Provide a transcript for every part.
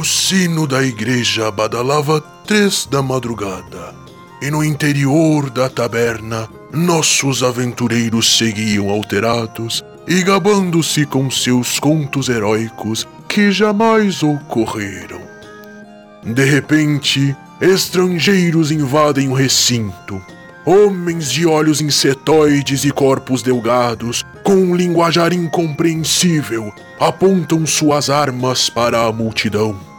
O sino da igreja badalava três da madrugada, e no interior da taberna nossos aventureiros seguiam alterados e gabando-se com seus contos heróicos que jamais ocorreram. De repente, estrangeiros invadem o recinto. Homens de olhos insetoides e corpos delgados, com um linguajar incompreensível, apontam suas armas para a multidão.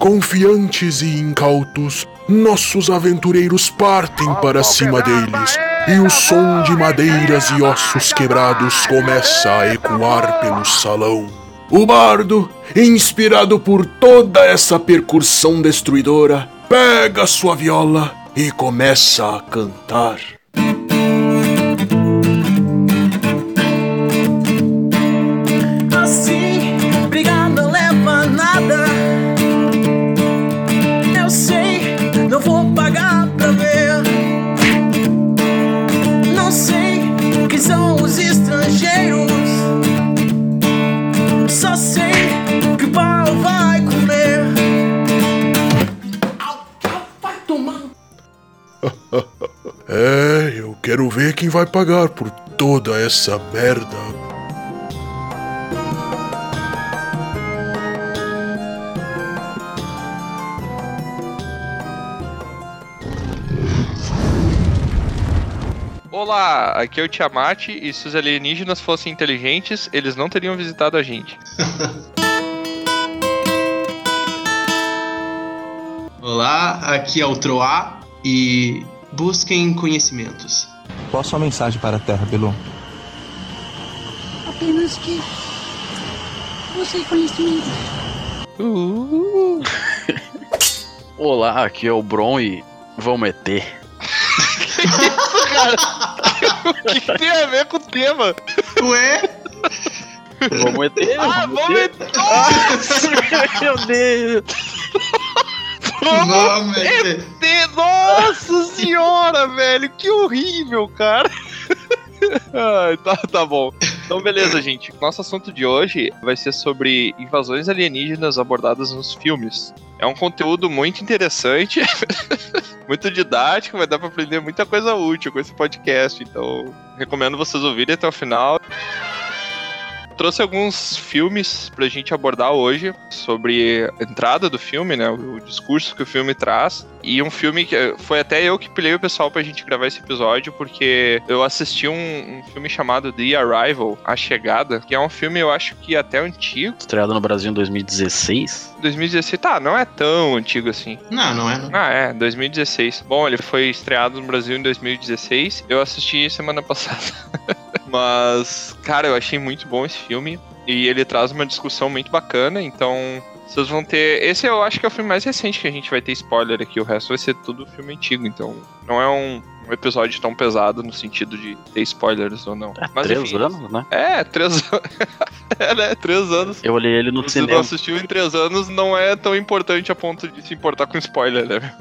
Confiantes e incautos, nossos aventureiros partem para cima deles, e o som de madeiras e ossos quebrados começa a ecoar pelo salão. O bardo, inspirado por toda essa percussão destruidora, pega sua viola e começa a cantar. É, eu quero ver quem vai pagar por toda essa merda. Olá, aqui é o Tiamat e se os alienígenas fossem inteligentes, eles não teriam visitado a gente. Olá, aqui é o Troá e busquem conhecimentos. Qual a sua mensagem para a Terra, Belu? Apenas que você conhecimento. Uh. Olá, aqui é o Bron e vamos ET. O que, que tem a ver com o tema? Ué? Vamos ET, Ah, vamos ET. Nossa, Meu Deus! Vamos, ET. ET! Nossa senhora, velho, que horrível, cara. Ai, tá, tá bom. Então, beleza, gente. Nosso assunto de hoje vai ser sobre invasões alienígenas abordadas nos filmes. É um conteúdo muito interessante, muito didático, vai dar pra aprender muita coisa útil com esse podcast. Então, recomendo vocês ouvirem até o final. Trouxe alguns filmes pra gente abordar hoje sobre a entrada do filme, né? O discurso que o filme traz. E um filme que foi até eu que pilhei o pessoal pra gente gravar esse episódio, porque eu assisti um, um filme chamado The Arrival, A Chegada, que é um filme, eu acho que até antigo. Estreado no Brasil em 2016. 2016, tá, não é tão antigo assim. Não, não é. Não. Ah, é, 2016. Bom, ele foi estreado no Brasil em 2016. Eu assisti semana passada. Mas, cara, eu achei muito bom esse filme. E ele traz uma discussão muito bacana, então. Vocês vão ter. Esse eu acho que é o filme mais recente que a gente vai ter spoiler aqui. O resto vai ser tudo filme antigo. Então, não é um, um episódio tão pesado no sentido de ter spoilers ou não. É, Mas, três enfim, anos, né? É, três anos. é, né? Três anos. Eu olhei ele no Se você não cinema. assistiu em três anos, não é tão importante a ponto de se importar com spoiler, né?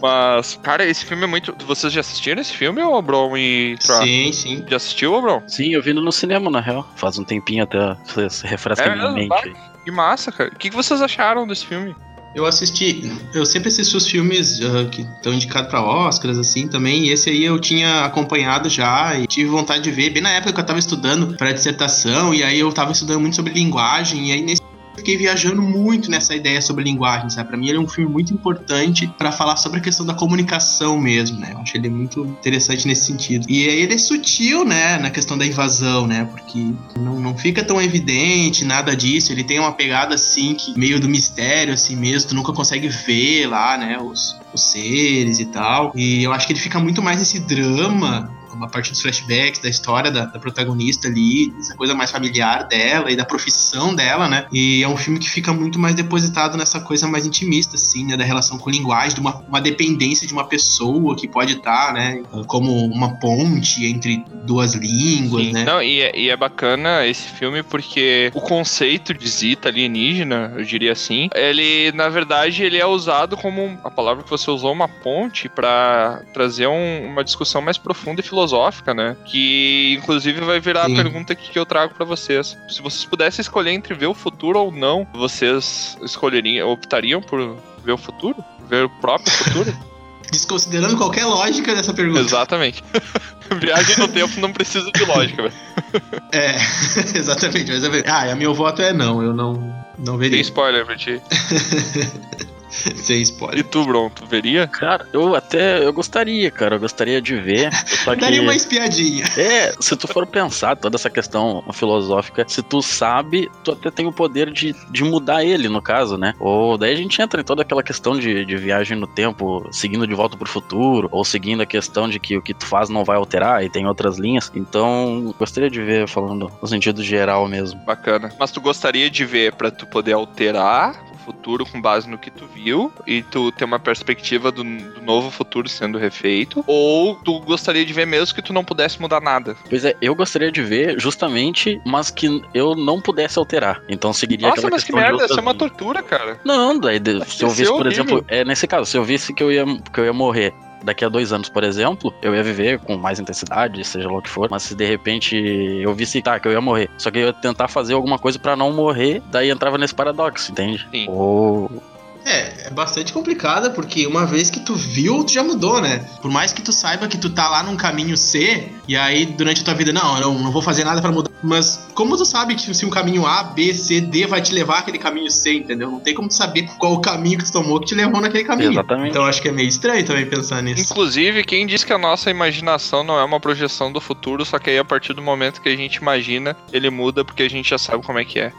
Mas, cara, esse filme é muito. Vocês já assistiram esse filme, ô Bron e Troa? Sim, sim. Já assistiu, ô Bron? Sim, eu vi no cinema, na real. Faz um tempinho até se refresca É a minha mesmo? mente. aí. Que massa, cara. O que vocês acharam desse filme? Eu assisti, eu sempre assisti os filmes ah, que estão indicados pra Oscars, assim, também, e esse aí eu tinha acompanhado já e tive vontade de ver, bem na época que eu tava estudando pra dissertação, e aí eu tava estudando muito sobre linguagem, e aí nesse fiquei viajando muito nessa ideia sobre linguagem, sabe? Pra mim ele é um filme muito importante pra falar sobre a questão da comunicação mesmo, né? Eu acho ele muito interessante nesse sentido. E aí ele é sutil, né, na questão da invasão, né? Porque não, não fica tão evidente nada disso. Ele tem uma pegada assim que meio do mistério assim mesmo, tu nunca consegue ver lá, né, os, os seres e tal. E eu acho que ele fica muito mais nesse drama a partir dos flashbacks, da história da, da protagonista ali, essa coisa mais familiar dela e da profissão dela, né? E é um filme que fica muito mais depositado nessa coisa mais intimista, assim, né? Da relação com linguagem, de uma, uma dependência de uma pessoa que pode estar, né? Como uma ponte entre duas línguas, Sim. né? Não, e é, e é bacana esse filme porque o conceito de zita alienígena, eu diria assim, ele, na verdade, ele é usado como a palavra que você usou, uma ponte, pra trazer um- uma discussão mais profunda e filosófica filosófica, né? Que inclusive vai virar Sim. a pergunta aqui que eu trago pra vocês. Se vocês pudessem escolher entre ver o futuro ou não, vocês escolheriam, optariam por ver o futuro? Ver o próprio futuro? Desconsiderando qualquer lógica dessa pergunta. Exatamente. Viagem no tempo não precisa de lógica, velho. É, exatamente. Mas é, ah, e a meu voto é não. Eu não, não Tem veria. spoiler pra ti. Sem E spoiler. tu, Bron, tu veria? Cara, eu até eu gostaria, cara. Eu gostaria de ver. Só que. Daria uma espiadinha. É, se tu for pensar toda essa questão filosófica, se tu sabe, tu até tem o poder de, de mudar ele, no caso, né? Ou daí a gente entra em toda aquela questão de, de viagem no tempo, seguindo de volta pro futuro, ou seguindo a questão de que o que tu faz não vai alterar e tem outras linhas. Então, gostaria de ver falando no sentido geral mesmo. Bacana. Mas tu gostaria de ver pra tu poder alterar futuro com base no que tu viu e tu ter uma perspectiva do, do novo futuro sendo refeito? Ou tu gostaria de ver mesmo que tu não pudesse mudar nada? Pois é, eu gostaria de ver justamente, mas que eu não pudesse alterar. Então seguiria Nossa, aquela mas que merda, isso é uma tortura, cara. Não, daí se eu visse, ser por exemplo, é nesse caso, se eu visse que eu ia, que eu ia morrer daqui a dois anos, por exemplo, eu ia viver com mais intensidade, seja lá o que for, mas se de repente eu visse tá, que eu ia morrer, só que eu ia tentar fazer alguma coisa pra não morrer, daí entrava nesse paradoxo, entende? Sim. Ou É, é bastante complicada, porque uma vez que tu viu, tu já mudou, né? Por mais que tu saiba que tu tá lá num caminho C, e aí durante a tua vida, não, eu não, não vou fazer nada pra mudar. Mas como tu sabe que se um caminho A, B, C, D vai te levar aquele caminho C, entendeu? Não tem como tu saber qual o caminho que tu tomou que te levou naquele caminho. Exatamente. Então eu acho que é meio estranho também pensar nisso. Inclusive, quem diz que a nossa imaginação não é uma projeção do futuro, só que aí a partir do momento que a gente imagina, ele muda porque a gente já sabe como é que é.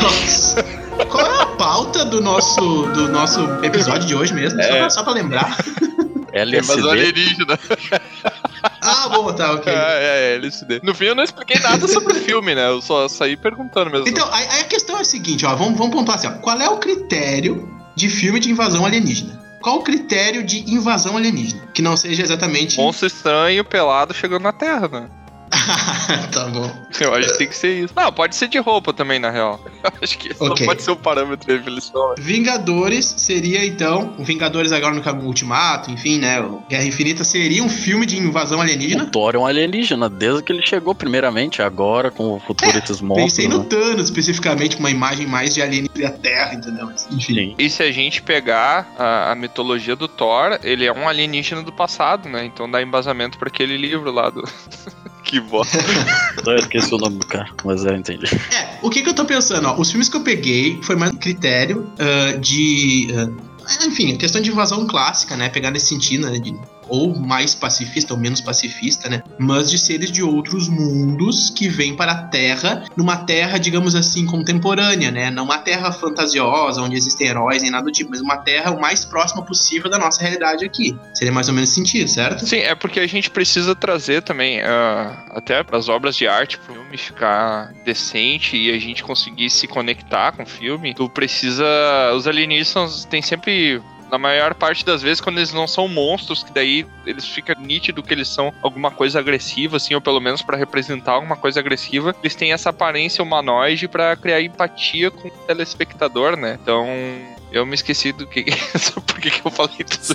Nossa. Qual é pauta do nosso, do nosso episódio de hoje mesmo? Só, É. pra, só pra lembrar. LSD. Mas alienígena. Ah, bom, tá, ok. É, é, LSD. No fim eu não expliquei nada sobre o filme, né? Eu só saí perguntando mesmo. Então, aí a questão é a seguinte, ó, vamos, vamos pontuar assim, ó. Qual é o critério de filme de invasão alienígena? Qual o critério de invasão alienígena? Que não seja exatamente. Monstro estranho, pelado, chegando na Terra, né? tá bom. Eu acho que tem que ser isso. Não, pode ser de roupa também, na real. Eu acho que isso Ok. não pode ser o parâmetro de evolução. Vingadores seria então. O Vingadores agora no caminho Ultimato, enfim, né? o Guerra Infinita seria um filme de invasão O alienígena. Thor é um alienígena, desde que ele chegou primeiramente, agora com o futuro desses monstros. Pensei no né? Thanos especificamente, uma imagem mais de alienígena da Terra, entendeu? Mas, Enfim. Sim. E se a gente pegar a, a mitologia do Thor, ele é um alienígena do passado, né? Então dá embasamento pra aquele livro lá do. que bosta. Eu esqueci o nome do cara, mas eu entendi. É, o que que eu tô pensando, ó? Os filmes que eu peguei foi mais um critério ah, de. ah, enfim, questão de invasão clássica, né? Pegar nesse sentido, né? de- ou mais pacifista ou menos pacifista, né? Mas de seres de outros mundos que vêm para a Terra, numa Terra, digamos assim, contemporânea, né? Não uma Terra fantasiosa, onde existem heróis nem nada do tipo, mas uma Terra o mais próxima possível da nossa realidade aqui. Seria mais ou menos sentido, certo? Sim, é porque a gente precisa trazer também, ah, até para as obras de arte, pro filme ficar decente e a gente conseguir se conectar com o filme, tu precisa. Os alienígenas têm sempre. Na maior parte das vezes, quando eles não são monstros, que daí eles fica nítido que eles são alguma coisa agressiva, assim, ou pelo menos para representar alguma coisa agressiva, eles têm essa aparência humanoide para criar empatia com o telespectador, né? Então, eu me esqueci do que. Por que, eu falei tudo isso?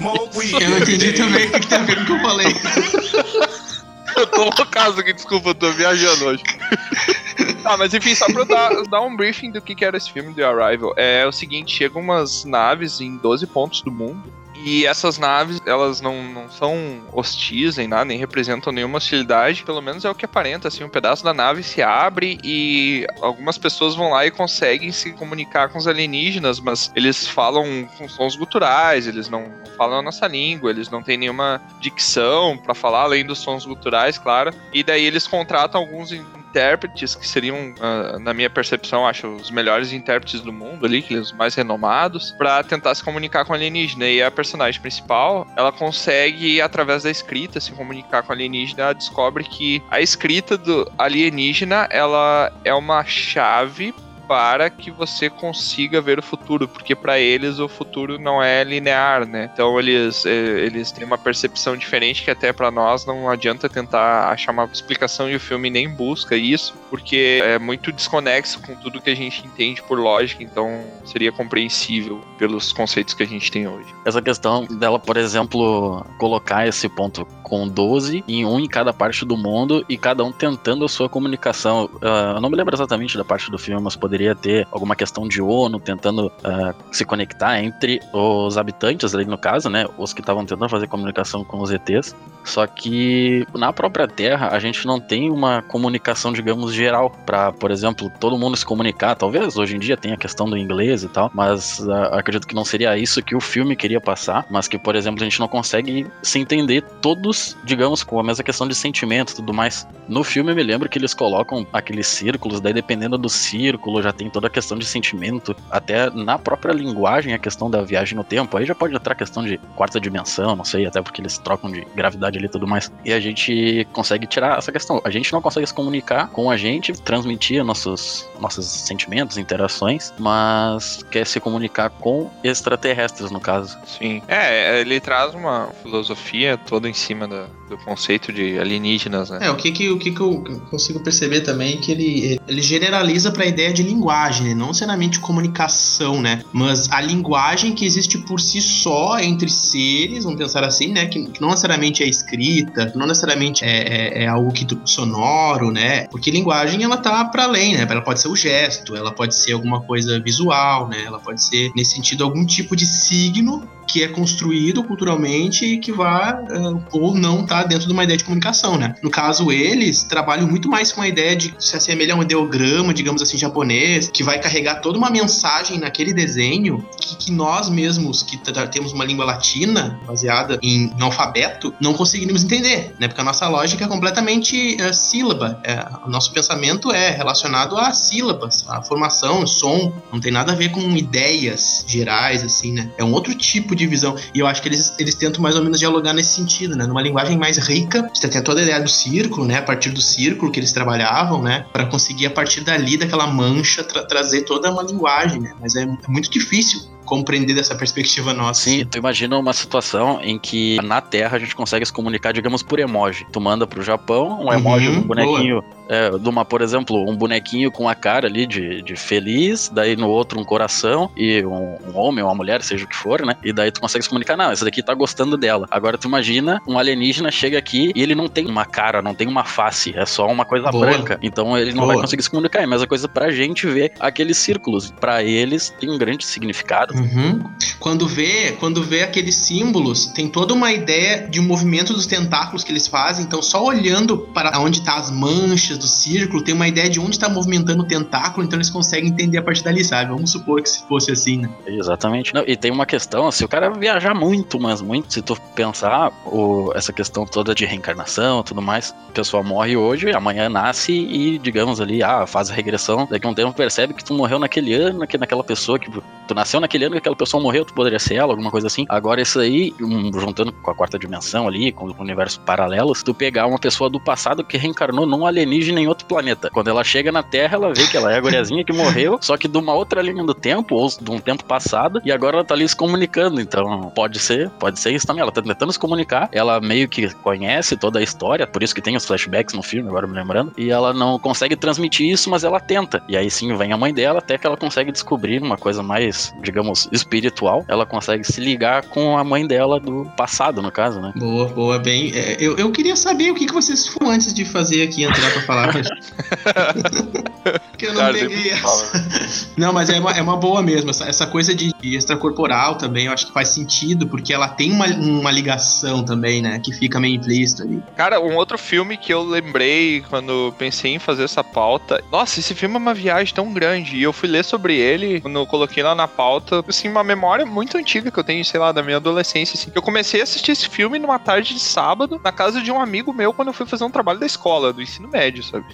Eu não entendi também o que, que tem a ver com o que eu falei. Eu tô loucaço aqui, desculpa, eu tô viajando hoje. Ah, mas enfim, só pra dar, dar um briefing do que, que era esse filme The Arrival. É o seguinte, chegam umas naves em 12 pontos do mundo. E essas naves, elas não, não são hostis nem nada, nem representam nenhuma hostilidade. Pelo menos é o que aparenta, assim, um pedaço da nave se abre e algumas pessoas vão lá e conseguem se comunicar com os alienígenas, mas eles falam com sons guturais, eles não, falam a nossa língua, eles não têm nenhuma dicção pra falar, além dos sons guturais, claro. E daí eles contratam alguns intérpretes que seriam, ah, na minha percepção, acho os melhores intérpretes do mundo ali, que os mais renomados, pra tentar se comunicar com o alienígena. E a personagem principal, ela consegue, através da escrita, se comunicar com o alienígena. Ela descobre que a escrita do alienígena, ela é uma chave para que você consiga ver o futuro, porque para eles o futuro não é linear, né? Então eles, eh, eles têm uma percepção diferente que até para nós não adianta tentar achar uma explicação e o filme nem busca isso, porque é muito desconexo com tudo que a gente entende por lógica, então seria compreensível pelos conceitos que a gente tem hoje. Essa questão dela, por exemplo, colocar esse ponto com 12 em um em cada parte do mundo e cada um tentando a sua comunicação. Uh, eu não me lembro exatamente da parte do filme, mas poderia ter alguma questão de ONU tentando uh, se conectar entre os habitantes ali no caso, né? Os que estavam tentando fazer comunicação com os ETs. Só que na própria Terra a gente não tem uma comunicação, digamos, geral para, por exemplo, todo mundo se comunicar. Talvez hoje em dia tenha a questão do inglês e tal, mas uh, acredito que não seria isso que o filme queria passar, mas que, por exemplo, a gente não consegue se entender todos, digamos, com a mesma questão de sentimento e tudo mais. No filme eu me lembro que eles colocam aqueles círculos, daí dependendo do círculo já tem toda a questão de sentimento, até na própria linguagem a questão da viagem no tempo. Aí já pode entrar a questão de quarta dimensão, não sei, até porque eles trocam de gravidade ali e tudo mais. E a gente consegue tirar essa questão. A gente não consegue se comunicar com a gente, transmitir nossos, nossos sentimentos, interações, mas quer se comunicar com extraterrestres, no caso. Sim. É, ele traz uma filosofia toda em cima da, do conceito de alienígenas, né? É, o que que, o que, que eu consigo perceber também é que ele, ele generaliza para a ideia de linguagem, né? não necessariamente comunicação, né? Mas a linguagem que existe por si só entre seres, vamos pensar assim, né? Que, que não necessariamente é escrita, que não necessariamente é, é, é algo que sonoro, né? Porque linguagem ela tá para além, né? Ela pode ser o gesto, ela pode ser alguma coisa visual, né? Ela pode ser nesse sentido algum tipo de signo que é construído culturalmente e que vai uh, ou não tá dentro de uma ideia de comunicação, né? No caso, eles trabalham muito mais com a ideia de se assemelhar a um ideograma, digamos assim, japonês, que vai carregar toda uma mensagem naquele desenho que, que nós mesmos, que temos uma língua latina baseada em, em, alfabeto, não conseguiríamos entender, né? Porque a nossa lógica é completamente uh, sílaba. É, o nosso pensamento é relacionado a sílabas, a formação, som, não tem nada a ver com ideias gerais, assim, né? É um outro tipo de visão. E eu acho que eles, eles tentam mais ou menos dialogar nesse sentido, né? Numa linguagem mais rica. Você tem toda a ideia do círculo, né? A partir do círculo que eles trabalhavam, né? Para conseguir, a partir dali, daquela mancha, tra trazer toda uma linguagem, né? Mas é, é muito difícil compreender dessa perspectiva nossa. Sim, tu imagina uma situação em que na Terra a gente consegue se comunicar, digamos, por emoji. Tu manda pro Japão um emoji uhum, um bonequinho é, de uma, por exemplo, um bonequinho com a cara ali de, de feliz, daí no outro um coração e um, um, homem ou uma mulher, seja o que for, né? E daí tu consegue se comunicar, não, esse daqui tá gostando dela. Agora tu imagina um alienígena chega aqui e ele não tem uma cara, não tem uma face, é só uma coisa Boa. branca. Então ele não Boa. vai conseguir se comunicar. É a mesma coisa pra gente ver aqueles círculos. Para eles tem um grande significado. Uhum. Quando vê, quando vê aqueles símbolos, tem toda uma ideia de um movimento dos tentáculos que eles fazem. Então, só olhando para onde tá as manchas do círculo, tem uma ideia de onde está movimentando o tentáculo, então eles conseguem entender a partir dali, sabe? Vamos supor que se fosse assim, né? Exatamente. Não, e tem uma questão, se o cara viajar muito, mas muito, se tu pensar o, essa questão toda de reencarnação tudo mais, a pessoa morre hoje, amanhã nasce e, digamos ali, ah, faz a regressão, daqui a um tempo percebe que tu morreu naquele ano, que naquela pessoa que tu nasceu naquele ano que aquela pessoa morreu, tu poderia ser ela, alguma coisa assim. Agora, isso aí, um, juntando com a quarta dimensão ali, com o universo paralelos, tu pegar uma pessoa do passado que reencarnou num alienígena em outro planeta. Quando ela chega na Terra, ela vê que ela é a guriazinha que morreu, só que de uma outra linha do tempo, ou de um tempo passado, e agora ela tá ali se comunicando. Então, pode ser, pode ser isso também. Ela tá tentando se comunicar, ela meio que conhece toda a história, por isso que tem os flashbacks no filme, agora me lembrando, e ela não consegue transmitir isso, mas ela tenta. E aí sim vem a mãe dela, até que ela consegue descobrir uma coisa mais, digamos, espiritual, ela consegue se ligar com a mãe dela do passado, no caso, né? Boa, boa, bem. É, eu, eu queria saber o que, que vocês foram antes de fazer aqui, entrar pra falar. que eu não Cara, peguei essa. Não, mas é uma, é uma boa mesmo. Essa, essa coisa de extracorporal também, eu acho que faz sentido, porque ela tem uma, uma ligação também, né? Que fica meio implícito ali. Cara, um outro filme que eu lembrei quando pensei em fazer essa pauta. Nossa, esse filme é uma viagem tão grande. E eu fui ler sobre ele quando eu coloquei lá na pauta. Assim, uma memória muito antiga que eu tenho, sei lá, da minha adolescência. Assim, eu comecei a assistir esse filme numa tarde de sábado, na casa de um amigo meu, quando eu fui fazer um trabalho da escola, do ensino médio, sabe?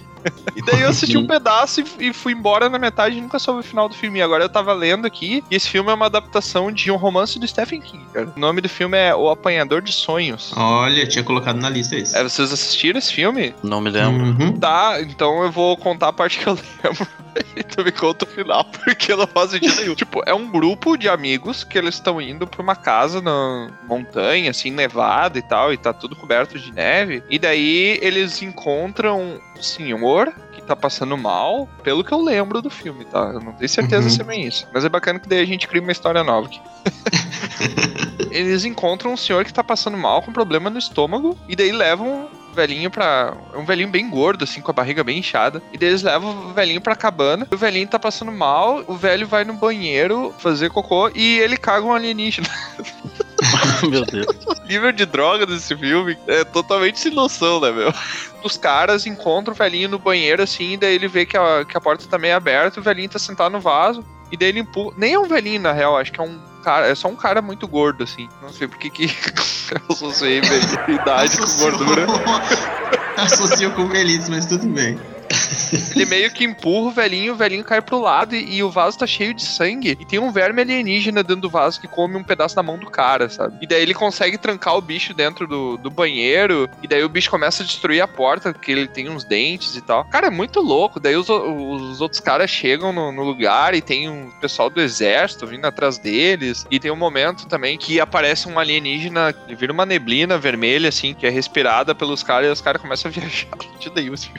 e daí eu assisti um pedaço e e fui embora na metade e nunca soube o final do filme. E agora eu tava lendo aqui, e esse filme é uma adaptação de um romance do Stephen King, cara. O nome do filme é O Apanhador de Sonhos. Olha, tinha colocado na lista esse. É, vocês assistiram esse filme? Não me lembro. Uhum. Tá, então eu vou contar a parte que eu lembro. E tu me conta o final, porque não faz sentido nenhum. Tipo, é um grupo de amigos que eles estão indo pra uma casa na montanha, assim, nevada e tal, e tá tudo coberto de neve. E daí eles encontram um senhor que tá passando mal, pelo que eu lembro do filme, tá? Eu não tenho certeza Uhum. se é bem isso. Mas é bacana que daí a gente cria uma história nova aqui. eles encontram um senhor que tá passando mal com problema no estômago, e daí levam velhinho pra. É um velhinho bem gordo, assim, com a barriga bem inchada. E daí eles levam o velhinho pra cabana. O velhinho tá passando mal, o velho vai no banheiro fazer cocô e ele caga um alienígena. Meu Deus. O nível de droga desse filme é totalmente sem noção, né, meu? Os caras encontram o velhinho no banheiro, assim, e daí ele vê que a, que a porta tá meio aberta, o velhinho tá sentado no vaso, e daí ele empurra. Nem é um velhinho, na real, acho que é um cara, é só um cara muito gordo, assim. Não sei por que que eu associei idade com gordura. Associo com velhice, mas tudo bem. Ele meio que empurra o velhinho, o velhinho cai pro lado e, e o vaso tá cheio de sangue. E tem um verme alienígena dentro do vaso que come um pedaço da mão do cara, sabe? E daí ele consegue trancar o bicho dentro do, do banheiro. E daí o bicho começa a destruir a porta, porque ele tem uns dentes e tal. Cara, é muito louco. Daí os, os outros caras chegam no, no lugar e tem um pessoal do exército vindo atrás deles. E tem um momento também que aparece um alienígena, vira uma neblina vermelha, assim, que é respirada pelos caras e os caras começam a viajar. Dei isso.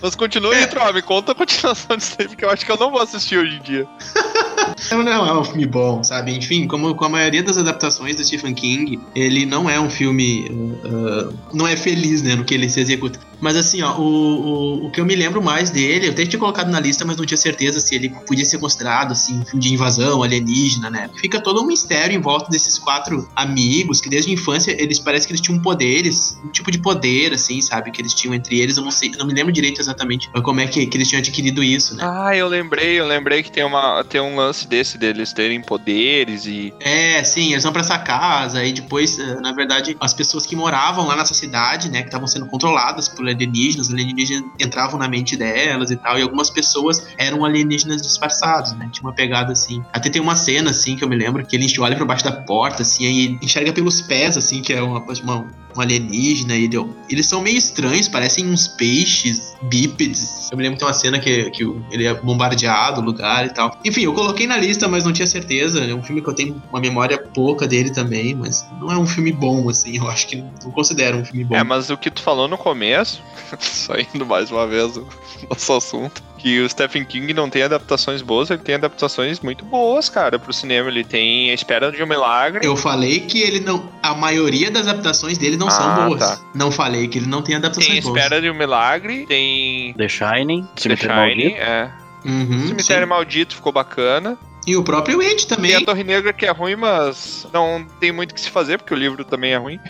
Mas continue aí, Tro, me conta a continuação disso aí, porque eu acho que eu não vou assistir hoje em dia. Não, não é um filme bom, sabe? Enfim, como com a maioria das adaptações do Stephen King, ele não é um filme. uh, não é feliz, né, no que ele se executa. Mas assim, ó, o, o, o que eu me lembro mais dele, eu até tinha colocado na lista, mas não tinha certeza se ele podia ser considerado, assim, um filme de invasão alienígena, né? Fica todo um mistério em volta desses quatro amigos, que desde a infância eles parece que eles tinham poderes, um tipo de poder, assim, sabe? Que eles tinham entre eles, eu não sei, eu não me lembro direito exatamente como é que, que eles tinham adquirido isso, né? Ah, eu lembrei, eu lembrei que tem, uma, tem um lance desse deles terem poderes e. É, sim, eles vão pra essa casa e depois, eh, na verdade, as pessoas que moravam lá nessa cidade, né, que estavam sendo controladas por alienígenas, alienígenas entravam na mente delas e tal, e algumas pessoas eram alienígenas disfarçados, né, tinha uma pegada assim. Até tem uma cena, assim, que eu me lembro, que ele olha por baixo da porta, assim, aí enxerga pelos pés, assim, que é uma, uma, um alienígena, e ele, eles são meio estranhos, parecem uns peixes bípedes. Eu me lembro que tem uma cena que, que ele é bombardeado, o lugar e tal. Enfim, eu coloquei na lista, mas não tinha certeza. É um filme que eu tenho uma memória pouca dele também, mas não é um filme bom, assim. Eu acho que não considero um filme bom. É, mas o que tu falou no começo, saindo mais uma vez do nosso assunto, que o Stephen King não tem adaptações boas, ele tem adaptações muito boas, cara, pro cinema. Ele tem A Espera de um Milagre. Eu falei que ele não. A maioria das adaptações dele não Ah, são boas. tá. Não falei que ele não tem adaptações Tem A boas. Espera de um Milagre, tem The Shining, The Cemitério Shining, Maldito. é. Uhum, Cemitério sim. Maldito ficou bacana. E o próprio Ed Tem também. a Torre Negra que é ruim, mas não tem muito o que se fazer, porque o livro também é ruim.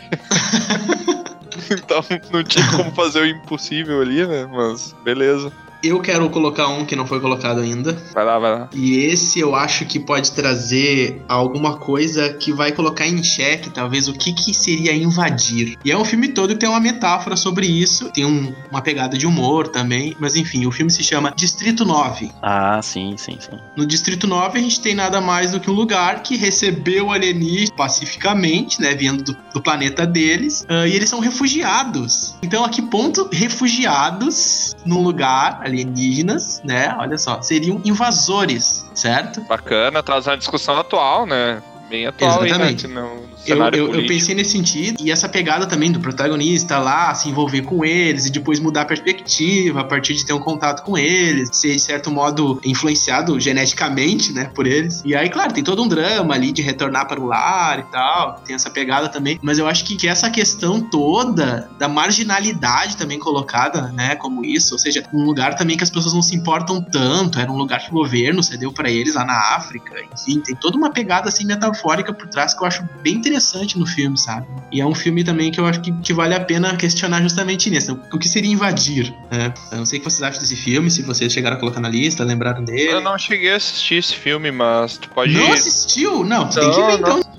então não tinha como fazer o impossível ali, né? Mas beleza. Eu quero colocar um que não foi colocado ainda. Vai lá, vai lá. E esse eu acho que pode trazer alguma coisa que vai colocar em xeque, talvez, o que, que seria invadir. E é um filme todo que tem uma metáfora sobre isso, tem um- uma pegada de humor também, mas enfim, o filme se chama Distrito 9. Ah, sim, sim, sim. No Distrito 9 a gente tem nada mais do que um lugar que recebeu alienígenas pacificamente, né, vindo do, do planeta deles, ah, e eles são refugiados. Então a que ponto refugiados num lugar, alienígenas, né, olha só, seriam invasores, certo? Bacana, traz uma discussão atual, né? Bem atual Exatamente. aí, né? Eu, eu, eu pensei nesse sentido, e essa pegada também do protagonista lá, se envolver com eles e depois mudar a perspectiva a partir de ter um contato com eles, ser de certo modo influenciado geneticamente, né, por eles. E aí, claro, tem todo um drama ali de retornar para o lar e tal, tem essa pegada também, mas eu acho que, que essa questão toda da marginalidade também colocada, né, como isso, ou seja, um lugar também que as pessoas não se importam tanto, era um lugar que o governo cedeu para eles lá na África, enfim, tem toda uma pegada assim metafórica por trás que eu acho bem interessante no filme, sabe? E é um filme também que eu acho que, que vale a pena questionar justamente nisso. O que seria invadir? Né? Eu não sei o que vocês acham desse filme, se vocês chegaram a colocar na lista, lembraram dele. Eu não cheguei a assistir esse filme, mas tu pode. Não assistiu? Não, tu tem que Não, ver não. então.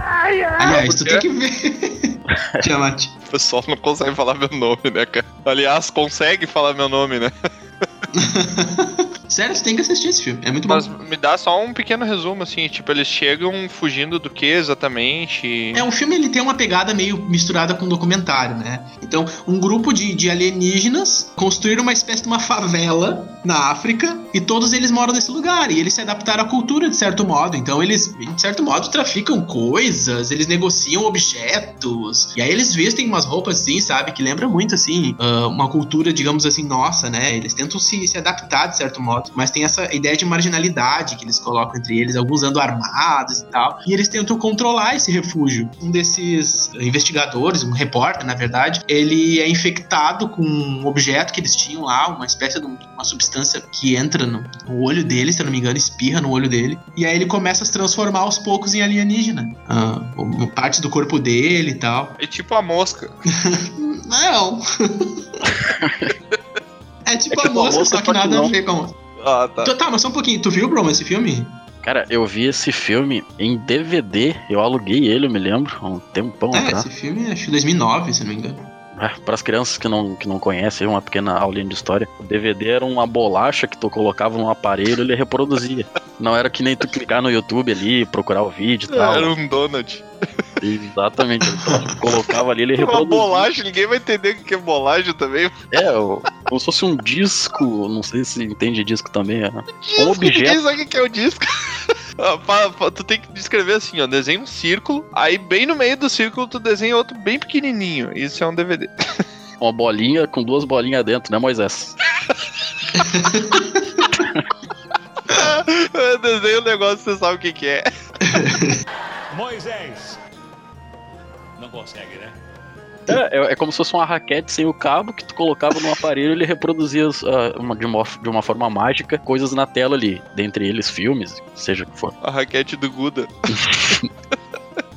Aliás, tu tem que ver. Tiamat. O pessoal não consegue falar meu nome, né, cara? Aliás, consegue falar meu nome, né? Sério, você tem que assistir esse filme. É muito bom. Mas me dá só um pequeno resumo, assim, tipo, eles chegam fugindo do que exatamente? É, um filme ele tem uma pegada meio misturada com documentário, né? Então, um grupo de, de alienígenas construíram uma espécie de uma favela na África e todos eles moram nesse lugar e eles se adaptaram à cultura de certo modo. Então, eles, de certo modo, traficam coisas, eles negociam objetos e aí eles vestem umas roupas assim, sabe? Que lembra muito, assim, uh, uma cultura, digamos assim, nossa, né? Eles tentam se, se adaptar de certo modo mas tem essa ideia de marginalidade que eles colocam entre eles, alguns andam armados e tal, e eles tentam controlar esse refúgio. Um desses investigadores, um repórter, na verdade, ele é infectado com um objeto que eles tinham lá, uma espécie de uma substância que entra no, no olho dele, se eu não me engano, espirra no olho dele, e aí ele começa a se transformar aos poucos em alienígena. Ah, parte do corpo dele e tal. É tipo a mosca. não. é tipo, é tipo a mosca, só que nada não. a ver com a mosca. Ah, tá. Tu, tá, mas só um pouquinho. Tu viu, Brom, esse filme? Cara, eu vi esse filme em DVD. Eu aluguei ele, eu me lembro, há um tempão é, atrás. esse filme acho que 2009, se não me engano. É, para as crianças que não, que não conhecem, uma pequena aulinha de história. O DVD era uma bolacha que tu colocava no aparelho e ele reproduzia. Não era que nem tu clicar no YouTube ali, procurar o vídeo e tal. Era um donut. Exatamente. Eu colocava ali, ele reproduzia. Uma bolacha, ninguém vai entender o que é bolacha também. É, como se fosse um disco, não sei se entende disco também. É. Disco, um objeto. Ninguém sabe o que é o disco. Ah, tu tem que descrever assim, ó, desenha um círculo, aí bem no meio do círculo tu desenha outro bem pequenininho. Isso é um DVD. Uma bolinha com duas bolinhas dentro, né, Moisés? Eu desenho um negócio, você sabe o que, que é. Moisés. Não consegue, né? É, é, é, como se fosse uma raquete sem o cabo que tu colocava no aparelho e ele reproduzia uh, uma, de, uma, de uma forma mágica coisas na tela ali, dentre eles filmes, seja o que for. A raquete do Guda.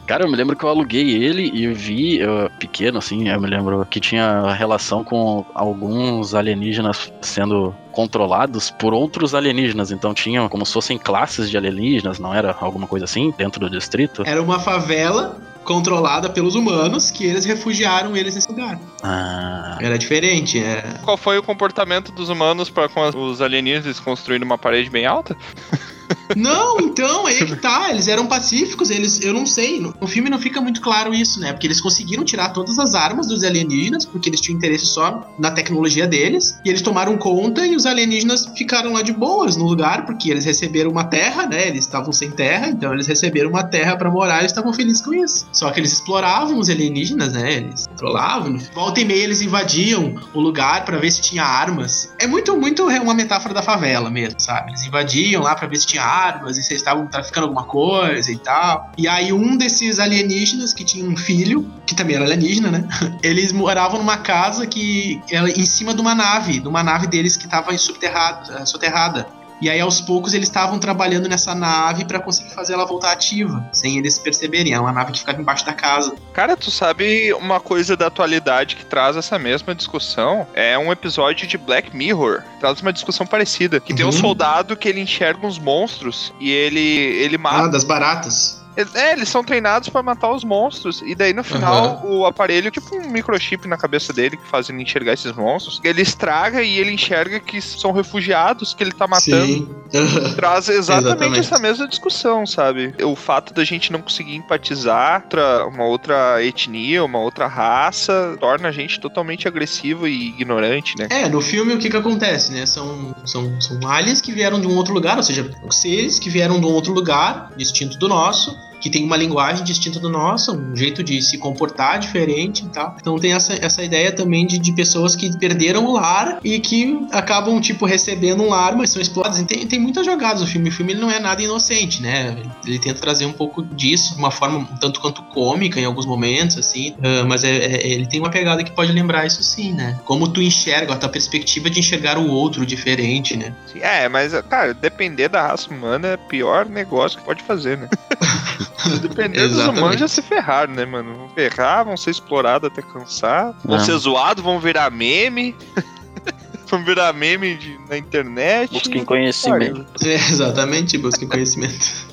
Cara, eu me lembro que eu aluguei ele e vi, eu, pequeno assim, eu me lembro que tinha relação com alguns alienígenas sendo controlados por outros alienígenas. Então tinham como se fossem classes de alienígenas, não era alguma coisa assim, dentro do distrito? Era uma favela controlada pelos humanos que eles refugiaram eles nesse lugar. Ah. Era diferente. É... Qual foi o comportamento dos humanos para com os alienígenas construindo uma parede bem alta? Não, então, aí é que tá. Eles eram pacíficos, eles. Eu não sei. No, no, filme não fica muito claro isso, né? Porque eles conseguiram tirar todas as armas dos alienígenas, porque eles tinham interesse só na tecnologia deles. E eles tomaram conta e os alienígenas ficaram lá de boas no lugar, porque eles receberam uma terra, né? Eles estavam sem terra, então eles receberam uma terra para morar e estavam felizes com isso. Só que eles exploravam os alienígenas, né? Eles controlavam. Volta e meia eles invadiam o lugar para ver se tinha armas. É muito, muito uma metáfora da favela mesmo, sabe? Eles invadiam lá para ver se tinha armas e vocês estavam traficando alguma coisa e tal. E aí um desses alienígenas que tinha um filho, que também era alienígena, né? Eles moravam numa casa que era em cima de uma nave, de uma nave deles que estava subterrada, soterrada. E aí, aos poucos, eles estavam trabalhando nessa nave para conseguir fazer ela voltar ativa, sem eles perceberem. É uma nave que ficava embaixo da casa. Cara, tu sabe uma coisa da atualidade que traz essa mesma discussão? É um episódio de Black Mirror. Traz uma discussão parecida. Que uhum. tem um uhum. soldado que ele enxerga uns monstros e ele, ele mata. Ah, das baratas. É, eles são treinados para matar os monstros. E daí no final, uhum. o aparelho, tipo um microchip na cabeça dele que faz ele enxergar esses monstros. Ele estraga e ele enxerga que são refugiados que ele tá matando. Sim. Traz exatamente, exatamente, essa mesma discussão, sabe? O fato da gente não conseguir empatizar outra, uma outra etnia, uma outra raça, torna a gente totalmente agressivo e ignorante, né? É, no filme o que que acontece, né? São, são, são aliens que vieram de um outro lugar, ou seja, seres que vieram de um outro lugar, distinto do nosso, que tem uma linguagem distinta do nosso, um jeito de se comportar diferente e tal. Então tem essa, essa ideia também de, de pessoas que perderam o lar e que acabam, tipo, recebendo um lar, mas são exploradas. Tem, tem muitas jogadas no filme. O filme não é nada inocente, né? Ele tenta trazer um pouco disso de uma forma um tanto quanto cômica em alguns momentos, assim. Uh, mas é, é, ele tem uma pegada que pode lembrar isso sim, né? Como tu enxerga, a tua perspectiva de enxergar o outro diferente, né? É, mas, cara, depender da raça humana é o pior negócio que pode fazer, né? Dependendo dos humanos já se ferraram, né, mano? Vão ferrar, vão ser explorados até cansar, vão Não. ser zoados, vão virar meme. vão virar meme de, na internet. Busquem conhecimento. É, exatamente, busquem conhecimento.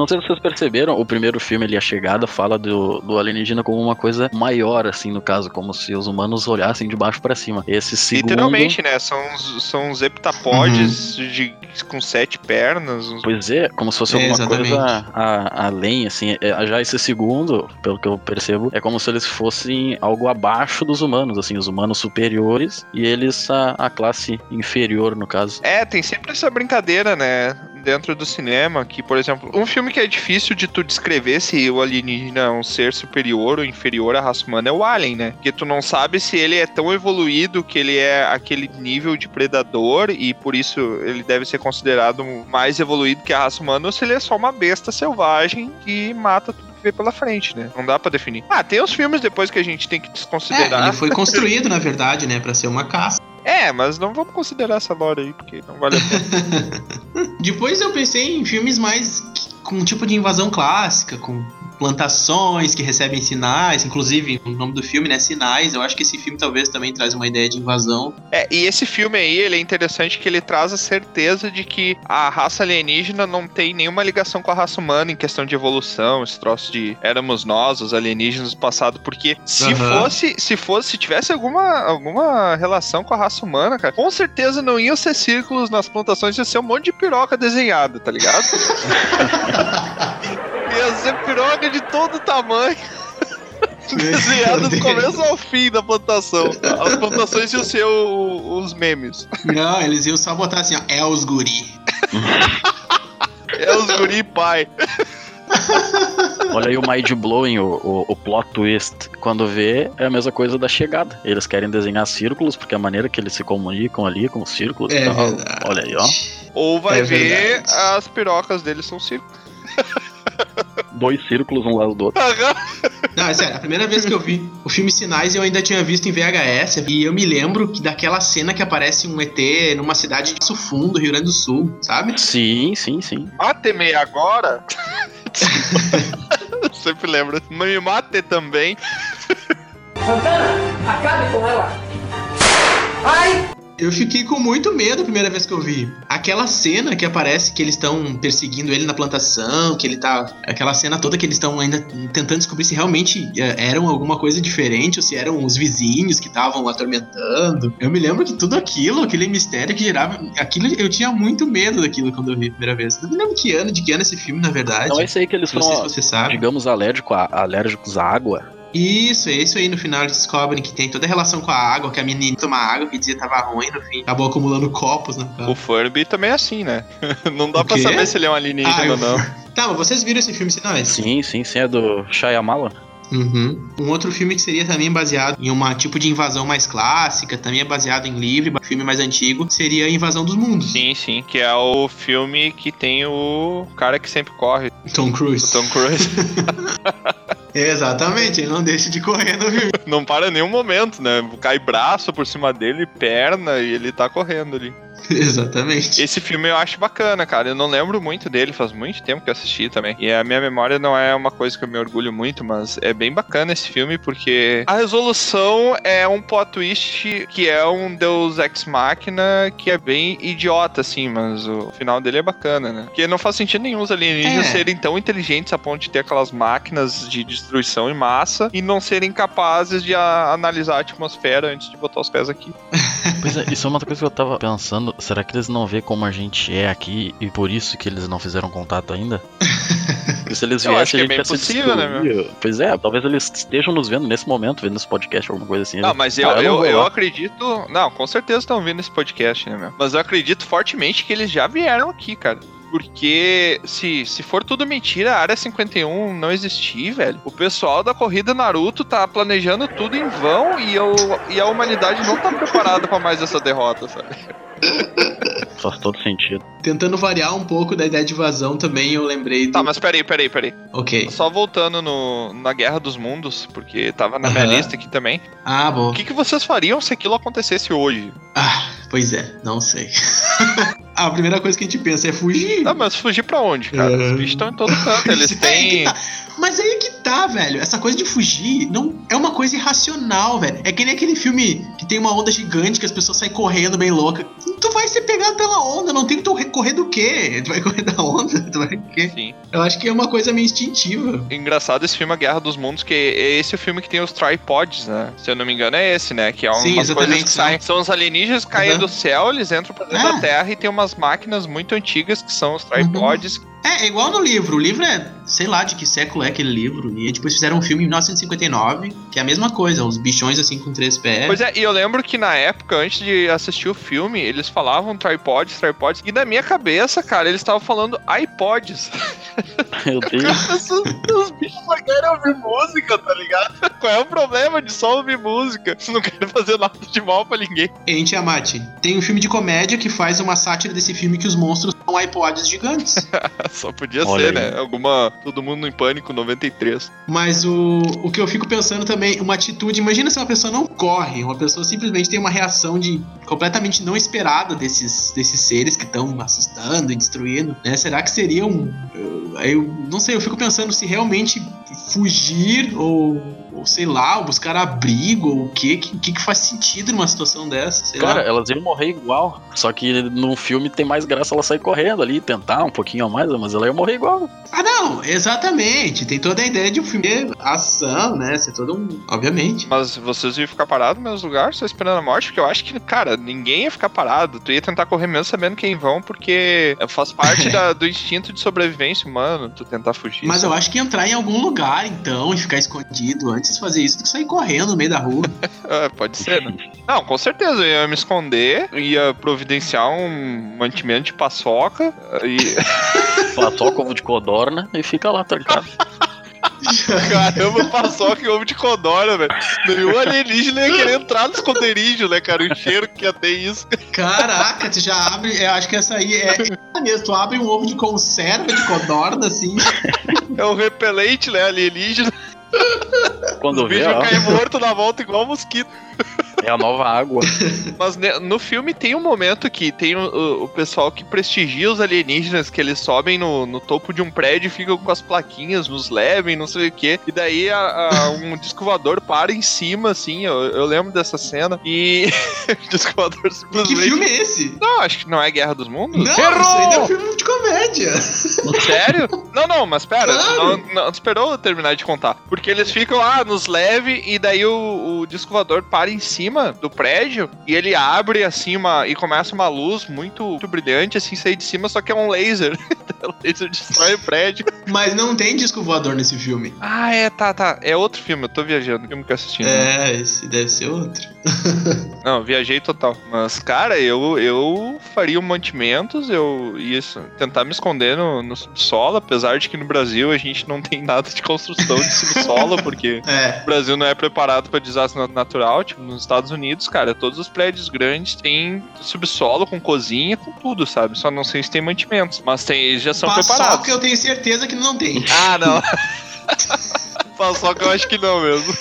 Não sei se vocês perceberam, o primeiro filme ali, A Chegada, fala do, do alienígena como uma coisa maior, assim, no caso, como se os humanos olhassem de baixo pra cima. Esse segundo... Literalmente, né? São, os- são os heptapodes de, com sete pernas. uns- Pois é, como se fosse É, alguma exatamente. coisa a- além, assim. É, Já esse segundo, pelo que eu percebo, é como se eles fossem algo abaixo dos humanos, assim, os humanos superiores e eles a, a classe inferior, no caso. É, tem sempre essa brincadeira, né? Dentro do cinema, que, por exemplo, um filme que é difícil de tu descrever se o alienígena é um ser superior ou inferior à raça humana é o Alien, né? Porque tu não sabe se ele é tão evoluído que ele é aquele nível de predador e por isso ele deve ser considerado mais evoluído que a raça humana ou se ele é só uma besta selvagem que mata tudo que vê pela frente, né? Não dá pra definir. Ah, tem os filmes depois que a gente tem que É, desconsiderar. ele foi construído, na verdade, né, pra ser uma caça. É, mas não vamos considerar essa lore aí, porque não vale a pena. Depois eu pensei em filmes mais com um tipo de invasão clássica, com plantações que recebem sinais, inclusive o nome do filme, né, Sinais. Eu acho que esse filme talvez também traz uma ideia de invasão. É, e esse filme aí, ele é interessante que ele traz a certeza de que a raça alienígena não tem nenhuma ligação com a raça humana em questão de evolução, esse troço de éramos nós, os alienígenas do passado, porque se Aham. fosse, se fosse, se tivesse alguma, alguma relação com a raça humana, cara, com certeza não iam ser círculos nas plantações, ia ser um monte de piroca desenhada, tá ligado? ia ser piroca de todo tamanho. Desenhado do começo ao fim da plantação. As plantações iam ser o- os memes. Não, eles iam só botar assim, ó, é os guri. É os guri pai. Olha aí o mind blowing, o, o, o plot twist. Quando vê, é a mesma coisa da chegada. Eles querem desenhar círculos, porque a maneira que eles se comunicam ali com os círculos É e. Olha aí, ó. Ou vai É ver verdade. as pirocas deles são círculos. Dois círculos um lado do outro. Não, é sério, a primeira vez que eu vi o filme Sinais eu ainda tinha visto em VHS e eu me lembro que daquela cena que aparece um ET numa cidade de Sul Fundo, Rio Grande do Sul, sabe? Sim, sim, sim. Mate-me agora. Sempre lembro. Me mate também. Santana, acabe com ela. Ai! Eu fiquei com muito medo a primeira vez que eu vi. Aquela cena que aparece que eles estão perseguindo ele na plantação, que ele tá. Aquela cena toda que eles estão ainda tentando descobrir se realmente eh, eram alguma coisa diferente ou se eram os vizinhos que estavam atormentando. Eu me lembro que tudo aquilo, aquele mistério que gerava. Aquilo eu tinha muito medo daquilo quando eu vi a primeira vez. Não me lembro que ano, de que ano é esse filme, na verdade. Então é isso aí que eles Não sei se são, você sabe. digamos, alérgico a, alérgicos à água. Isso, é isso aí. No final eles descobrem que tem toda a relação com a água, que a menina toma água que dizia que tava ruim, no fim acabou acumulando copos na O Furby também é assim, né? Não dá O pra saber se ele é um alienígena Ah, ou não. Tá, mas vocês viram esse filme Sinais? Sim, sim, sim. É do Shyamala. Uhum. Um outro filme que seria também baseado em uma tipo de invasão mais clássica, também é baseado em livro, filme mais antigo, seria a Invasão dos Mundos. Sim, sim. Que é o filme que tem o cara que sempre corre, Tom o Cruise. Tom Cruise. Exatamente, ele não deixa de correr no filme. Não para em nenhum momento, né? Cai braço por cima dele, perna, e ele tá correndo ali. Exatamente. Esse filme eu acho bacana, cara. Eu não lembro muito dele, faz muito tempo que eu assisti também. E a minha memória não é uma coisa que eu me orgulho muito, mas é bem bacana esse filme porque a resolução é um plot twist que é um Deus Ex Machina que é bem idiota, assim, mas o final dele é bacana, né? Porque não faz sentido nenhum os alienígenas É. serem tão inteligentes a ponto de ter aquelas máquinas de destruição em massa e não serem capazes de analisar a atmosfera antes de botar os pés aqui. Pois é, isso é uma coisa que eu tava pensando. Será que eles não vê como a gente é aqui e por isso que eles não fizeram contato ainda? Porque se eles Eu viessem, que a é gente se possível, né, destruir. Pois é, talvez eles estejam nos vendo nesse momento, vendo esse podcast, alguma coisa assim. Não, mas eu, Ah, eu, eu lá. acredito. Não, com certeza estão ouvindo esse podcast, né, meu? Mas eu acredito fortemente que eles já vieram aqui, cara. Porque se, se for tudo mentira, a área 51 não existir, velho. O pessoal da corrida Naruto tá planejando tudo em vão e, eu, e a humanidade não tá preparada pra mais essa derrota, sabe? Faz todo sentido. Tentando variar um pouco da ideia de invasão também, eu lembrei do... Tá, mas peraí, peraí, peraí. Ok. Só voltando no, na Guerra dos Mundos, porque tava na minha lista aqui também. Ah, bom. O que, que vocês fariam se aquilo acontecesse hoje? Ah, pois é, não sei. a primeira coisa que a gente pensa é fugir. Tá, mas fugir pra onde, cara? Os É. bichos estão em todo canto. Eles aí que têm. tá. Mas aí que tá, velho. Essa coisa de fugir não é uma coisa irracional, velho. É que nem aquele filme que tem uma onda gigante que as pessoas saem correndo bem louca. Não tu vai ser pegado pela onda, não tem que tu correr do quê? Tu vai correr da onda? Tu vai quê? Sim. Eu acho que é uma coisa meio instintiva. Engraçado esse filme A Guerra dos Mundos, que é esse o filme que tem os tripods, né? Se eu não me engano, é esse, né? Que é Sim, coisas exatamente, que. São os alienígenas caem Uhum. do céu, eles entram pra dentro Ah. da Terra e tem umas máquinas muito antigas que são os tripods. É, é igual no livro. O livro é, sei lá de que século é aquele livro. E depois fizeram um filme em 1959, que é a mesma coisa, uns bichões assim com três pés. Pois é, e eu lembro que na época, antes de assistir o filme, eles falavam tripods, tripods, e na minha cabeça, cara, eles estavam falando iPods. Meu Deus. os, os bichos só querem ouvir música, tá ligado? Qual é o problema de só ouvir música? Não querem fazer nada de mal pra ninguém. Hein, Tiamat? Tem um filme de comédia que faz uma sátira desse filme que os monstros são iPods gigantes. Só podia Olha ser, aí. né? Alguma. Todo mundo em pânico 93. Mas o, o que eu fico pensando também, uma atitude. Imagina se uma pessoa não corre, uma pessoa simplesmente tem uma reação de completamente não esperada desses, desses seres que estão assustando e destruindo, né? Será que seria um. Eu, eu não sei, eu fico pensando se realmente fugir ou, ou sei lá, buscar abrigo ou o quê? que, que, que faz sentido numa situação dessa? Sei Cara, lá. elas iam morrer igual. Só que no filme tem mais graça ela sair correndo ali, tentar um pouquinho a mais, mas ela ia morrer igual. Ah, não, exatamente. Tem toda a ideia de um filme ação, né? Ser todo um. Obviamente. Mas vocês iam ficar parados no mesmo lugar, só esperando a morte? Porque eu acho que, cara, ninguém ia ficar parado. Tu ia tentar correr mesmo sabendo quem vão, porque faz parte da- do instinto de sobrevivência humano, tu tentar fugir. Mas sabe? eu acho que entrar em algum lugar, então, e ficar escondido antes de fazer isso do que sair correndo no meio da rua. É, pode ser, né? Não, com certeza. Eu ia me esconder, ia providenciar um mantimento de paçoca e. Paçoca, ovo de codorna e fica lá trancado. Caramba, paçoca e ovo de codorna, velho. Nenhum alienígena ia querer entrar no esconderijo, né, cara? O cheiro que ia ter isso. Caraca, tu já abre. Eu acho que essa aí é. é mesmo, tu abre um ovo de conserva de codorna, assim. É um repelente, né, alienígena. Quando O vê, bicho ó, cai morto na volta igual mosquito. é a nova água. Mas no filme tem um momento que tem o, o- pessoal que prestigia os alienígenas, que eles sobem no, no topo de um prédio e ficam com as plaquinhas, nos levem, não sei o quê. E daí a- a- um disco voador para em cima, assim, eu, eu lembro dessa cena. E o disco voador Que simplesmente... filme é esse? Não, acho que não é Guerra dos Mundos. Não, isso aí é um filme de comédia. Sério? Não, não, mas pera, Claro. não, não, esperou eu terminar de contar. Porque eles ficam lá, nos leve, e daí o, o disco voador para em cima do prédio, e ele abre assim uma. e começa uma luz muito, muito brilhante, assim, sair de cima, só que é um laser. o laser destrói o prédio. Mas não tem disco voador nesse filme. Ah, é, tá, tá. É outro filme, eu tô viajando, filme que eu assisti. né? É, esse deve ser outro. Não, viajei total. Mas, cara, eu, eu faria um mantimentos, eu ia s- tentar me esconder no, no subsolo, apesar de que no Brasil a gente não tem nada de construção de subsolo, porque É. o Brasil não é preparado para desastre na- natural. Tipo, nos Estados Unidos, cara, todos os prédios grandes têm subsolo com cozinha, com tudo, sabe? Só não sei se tem mantimentos, mas tem, eles já são preparados. Paçoca eu tenho certeza que não tem. Ah, não. Paçoca eu acho que não mesmo.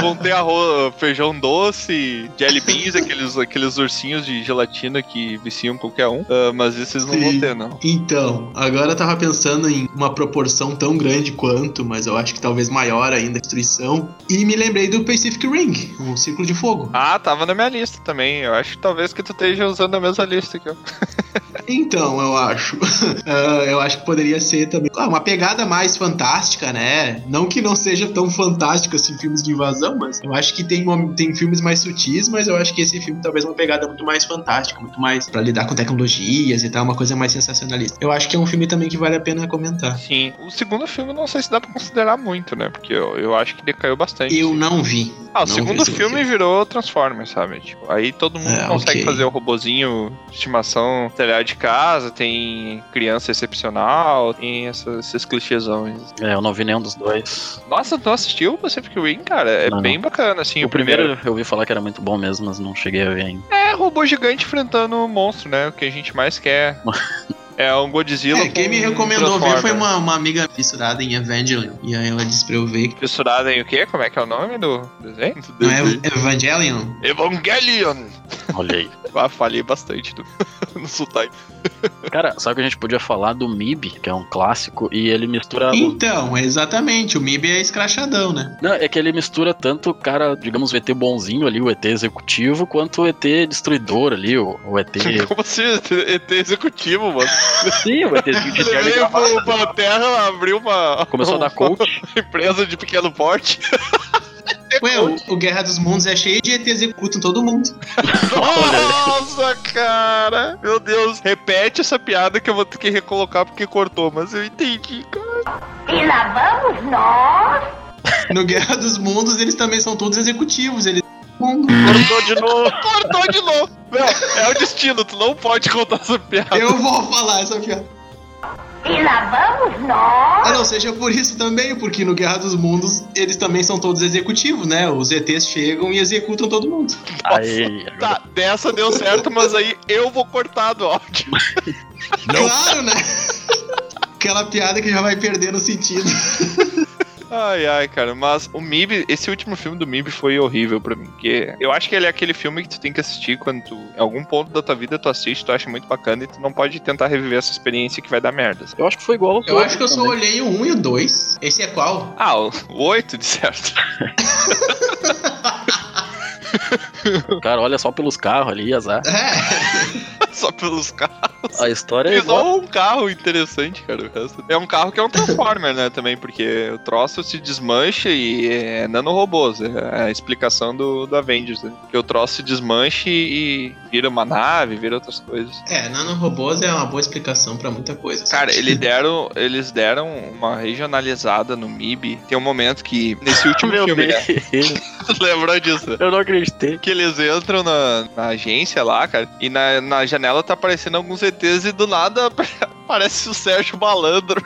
Vão ter arroz, feijão doce, jelly beans, aqueles, aqueles ursinhos de gelatina que viciam qualquer um. Ah, mas esses não vão Sim. ter, não. Então, agora eu tava pensando em uma proporção tão grande quanto, mas eu acho que talvez maior ainda a destruição. E me lembrei do Pacific Ring, um círculo de fogo. Ah, tava na minha lista também. Eu acho que talvez que tu esteja usando a mesma lista aqui, ó. Então, eu acho. Ah, eu acho que poderia ser também. Ah, uma pegada mais fantástica, né? Não que não seja tão fantástico assim filmes de invasão, mas eu acho que tem, tem filmes mais sutis, mas eu acho que esse filme talvez uma pegada muito mais fantástica, muito mais pra lidar com tecnologias e tal, uma coisa mais sensacionalista. Eu acho que é um filme também que vale a pena comentar. Sim. O segundo filme não sei se dá pra considerar muito, né? Porque eu, eu acho que decaiu bastante. Eu não vi. Ah, o não vi segundo esse filme filme. virou Transformers, sabe? Tipo, aí todo mundo É, consegue ok. fazer o robozinho de estimação telhado de casa, tem criança excepcional, tem essas, esses clichêsões. É, eu não vi nenhum dos dois. Nossa, tu não assistiu o Pacific Rim, cara? É Não, bem bacana, assim, o o, primeiro. primeiro eu ouvi falar que era muito bom mesmo, mas não cheguei a ver ainda. É robô gigante enfrentando um monstro, né? O que a gente mais quer. É um Godzilla. É, quem me recomendou ver foi uma, uma amiga fissurada em Evangelion. E aí ela disse pra eu ver. Fissurado em o quê? Como é que é o nome do desenho? Não é Evangelion? Evangelion! Olha aí. Ah, falhei bastante do, no sotaque. Cara, sabe que a gente podia falar do MIB, que é um clássico, e ele mistura. Então, exatamente. O MIB é escrachadão, né? Não, é que ele mistura tanto o cara, digamos, o ET bonzinho ali, o ET executivo, quanto o ET destruidor ali, o, o ET. Como assim? ET executivo, mano. Sim, o ETzinho de Ele pra Terra, abriu uma. Começou a dar coach. uma empresa de pequeno porte. Ué, o, o Guerra dos Mundos é cheio de ET executam todo mundo. Nossa, cara! Meu Deus, repete essa piada que eu vou ter que recolocar porque cortou, mas eu entendi, cara. E lá vamos nós. No Guerra dos Mundos, eles também são todos executivos. Eles. Mundo. Cortou de novo. Cortou de novo! Meu, é o destino, tu não pode contar essa piada. Eu vou falar essa piada. E lá vamos Ah, nós. não, seja por isso também, porque no Guerra dos Mundos eles também são todos executivos, né? Os ETs chegam e executam todo mundo. Aí, Tá, dessa deu certo, mas aí eu vou cortar do áudio. Claro, né? Aquela piada que já vai perdendo sentido. Ai, ai, cara, mas o MIB, esse último filme do MIB foi horrível pra mim, porque eu acho que ele é aquele filme que tu tem que assistir quando tu, em algum ponto da tua vida tu assiste, tu acha muito bacana e tu não pode tentar reviver essa experiência que vai dar merda. eu acho que foi igual ao Eu acho que eu só olhei o 1 e o 2. Esse é qual? Ah, o 8, de certo. Cara, olha só pelos carros ali, azar. É. Só pelos carros. A história é igual. só um carro interessante, cara. É um carro que é um Transformer, né, também, porque o troço se desmancha e é nanorobôs. É a explicação do, do Avengers, né? Que o troço se desmancha e vira uma nave, vira outras coisas. É, nanorobôs é uma boa explicação pra muita coisa. Cara, eles deram, eles deram uma regionalizada no MIB. Tem um momento que, nesse último Meu filme, né? Lembrou disso? Eu não acreditei. Que eles entram na, na agência lá, cara, e na, na janela tá aparecendo alguns ETs e do nada aparece o Sérgio Malandro.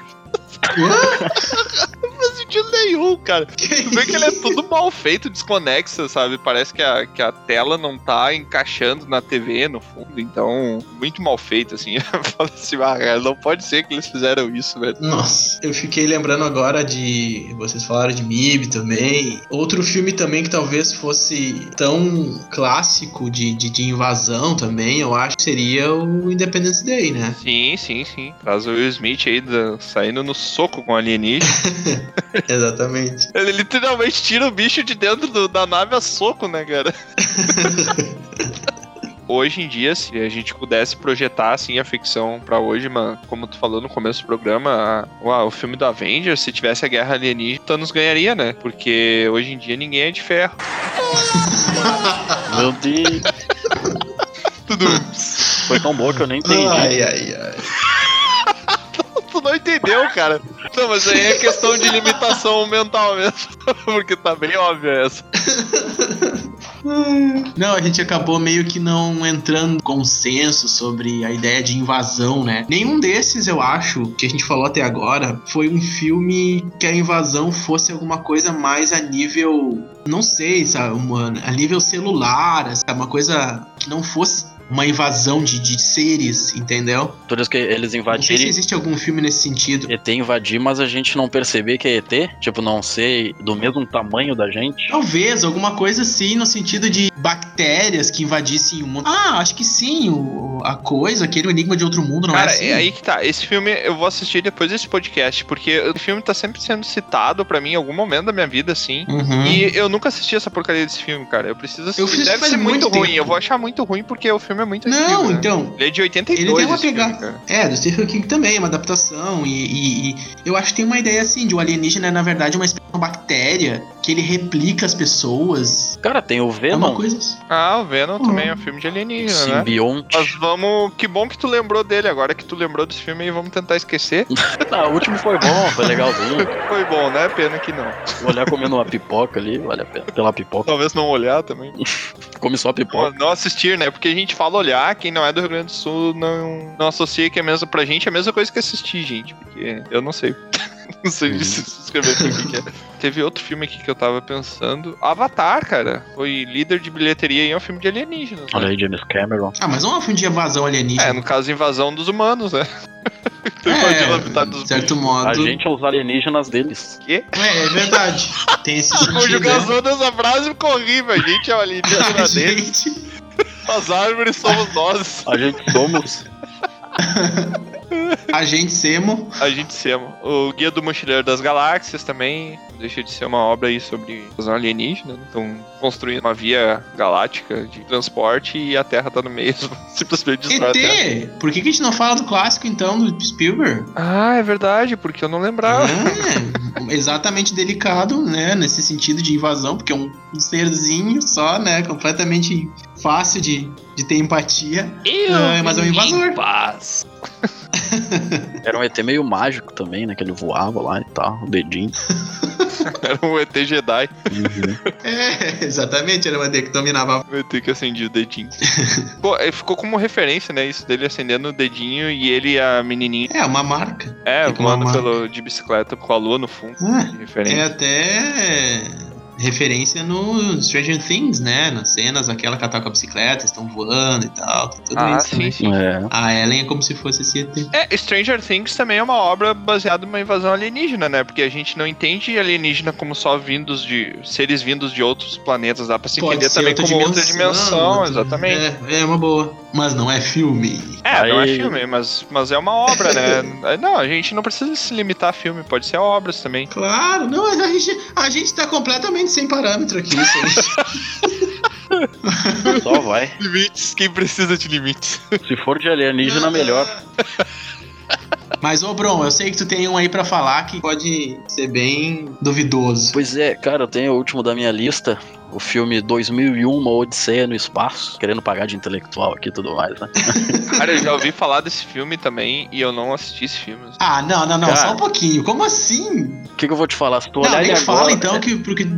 Não faz sentido nenhum, cara. Tu vê que ele é tudo mal feito, desconexo, sabe? Parece que a, que a tela não tá encaixando na TV, no fundo. Então, muito mal feito, assim. Eu falo assim, ah, cara, não pode ser que eles fizeram isso, velho. Nossa, eu fiquei lembrando agora de. Vocês falaram de MIB também. Outro filme também que talvez fosse tão clássico de, de, de invasão também, eu acho seria o Independence Day, né? Sim, sim, sim. Traz o Will Smith aí da- saindo no soco com o alienígena. Exatamente. Ele literalmente tira o bicho de dentro do- da nave a soco, né, cara? Hoje em dia, se a gente pudesse projetar assim a ficção pra hoje, mano, como tu falou no começo do programa, a- uau, o filme do Avengers, se tivesse a guerra alienígena, Thanos ganharia, né? Porque hoje em dia ninguém é de ferro. Meu Deus. Tudo. Foi tão boa que eu nem entendi. Ai, ai, ai. Não entendeu, cara. Não, mas aí é questão de limitação mental mesmo. Porque tá bem óbvio essa. Não, a gente acabou meio que não entrando em consenso sobre a ideia de invasão, né? Nenhum desses, eu acho, que a gente falou até agora, foi um filme que a invasão fosse alguma coisa mais a nível. Não sei, sabe? Uma, a nível celular, sabe? Uma coisa que não fosse uma invasão de, de seres, entendeu? Diz que eles Não sei se existe algum filme nesse sentido. ET invadir, mas a gente não perceber que é ET? Tipo, não ser do mesmo tamanho da gente? Talvez, alguma coisa assim, no sentido de bactérias que invadissem o mundo. Ah, acho que sim, o, a coisa, aquele enigma de outro mundo, não Cara, é assim? é aí que tá. Esse filme eu vou assistir depois desse podcast, porque o filme tá sempre sendo citado pra mim em algum momento da minha vida, assim. Uhum. E eu nunca assisti essa porcaria desse filme, cara. Eu preciso assistir. Eu Deve ser muito, muito ruim. Eu vou achar muito ruim porque o filme é muito Não, antigo, né? então. Ele é de 82, Ele tem uma filme, pegada. É, do Stephen King também, é uma adaptação. E, e- e eu acho que tem uma ideia assim: de o alienígena é, na verdade, uma espécie de bactéria que ele replica as pessoas. Cara, tem o É uma Venom, coisa assim. Ah, o Venom Uhum. também é um filme de alienígena, né? simbionte. Mas vamos. Que bom que tu lembrou dele agora que tu lembrou desse filme aí, vamos tentar esquecer. Ah, o último foi bom, foi legalzinho. Foi bom, né? Pena que não. Olhar comendo uma pipoca ali, vale a pena. Pela pipoca. Talvez não olhar também. Come só a Não, pipoca. não assistir, né? Porque a gente fala olhar, quem não é do Rio Grande do Sul não, não associa que é mesmo pra gente, é a mesma coisa que assistir, gente. Porque eu não sei. não sei Uhum. se escrever por que que é. Teve outro filme aqui que eu tava pensando. Avatar, cara. Foi líder de bilheteria e é um filme de alienígenas. né? Olha aí, James Cameron. Ah, mas não é um filme de invasão alienígena. É, no caso, invasão dos humanos, né? Tu invadiu a metade dos de certo bichos. modo. A gente é os alienígenas deles. Quê? É, é verdade. Tem esse A sentido. conjugação dessa frase ficou horrível. A gente é o né? alienígena A deles. gente. As árvores somos nós. A gente somos. A gente semo. A gente sema. O Guia do Mochileiro das Galáxias também deixa de ser uma obra aí sobre invasão alienígena. né? Estão construindo uma via galáctica de transporte e a Terra tá no meio. Simplesmente destrói. ET! Por que, que a gente não fala do clássico então, do Spielberg? Ah, é verdade, porque eu não lembrava. É, exatamente delicado, né? Nesse sentido de invasão, porque é um, serzinho só, né? Completamente fácil de, de ter empatia. Ah, mas é um invasor. Paz. Era um ET meio mágico também, né? Que ele voava lá e tal, o dedinho. Era um ET Jedi. É, exatamente, era uma D que dominava. O ET que acendia o dedinho. Pô, é, ficou como referência, né? Isso dele acendendo o dedinho e ele e a menininha. É, uma marca. É, voando pelo, de bicicleta com a lua no fundo. Ah, de referência. É até referência no Stranger Things, né? Nas cenas, aquela que ela tá com a bicicleta, estão voando e tal. Tem tudo Ah, isso, sim, né? sim. É. A Ellen é como se fosse esse ET. É, Stranger Things também é uma obra baseada numa invasão alienígena, né? Porque a gente não entende alienígena como só vindos de. seres vindos de outros planetas. Dá pra se entender também como outra dimensão, outra- exatamente. É, é uma boa. Mas não é filme. É, não é Aí- filme, mas, mas é uma obra, né? Não, a gente não precisa se limitar a filme, pode ser obras também. Claro, não, a gente, a gente tá completamente sem parâmetro aqui. Isso aí. Só vai. Limites, quem precisa de limites? Se for de alienígena, melhor. Mas, ô Bron, eu sei que tu tem um aí pra falar que pode ser bem duvidoso. Pois é, cara, eu tenho o último da minha lista. O filme 2001, Uma Odisseia no Espaço. Querendo pagar de intelectual aqui e tudo mais, né? Cara, eu já ouvi falar desse filme também e eu não assisti esse filme. Ah, não, não, não, Cara. só um pouquinho. Como assim? O que, que eu vou te falar? Se tu não, olhar ele fala agora. então que. Porque...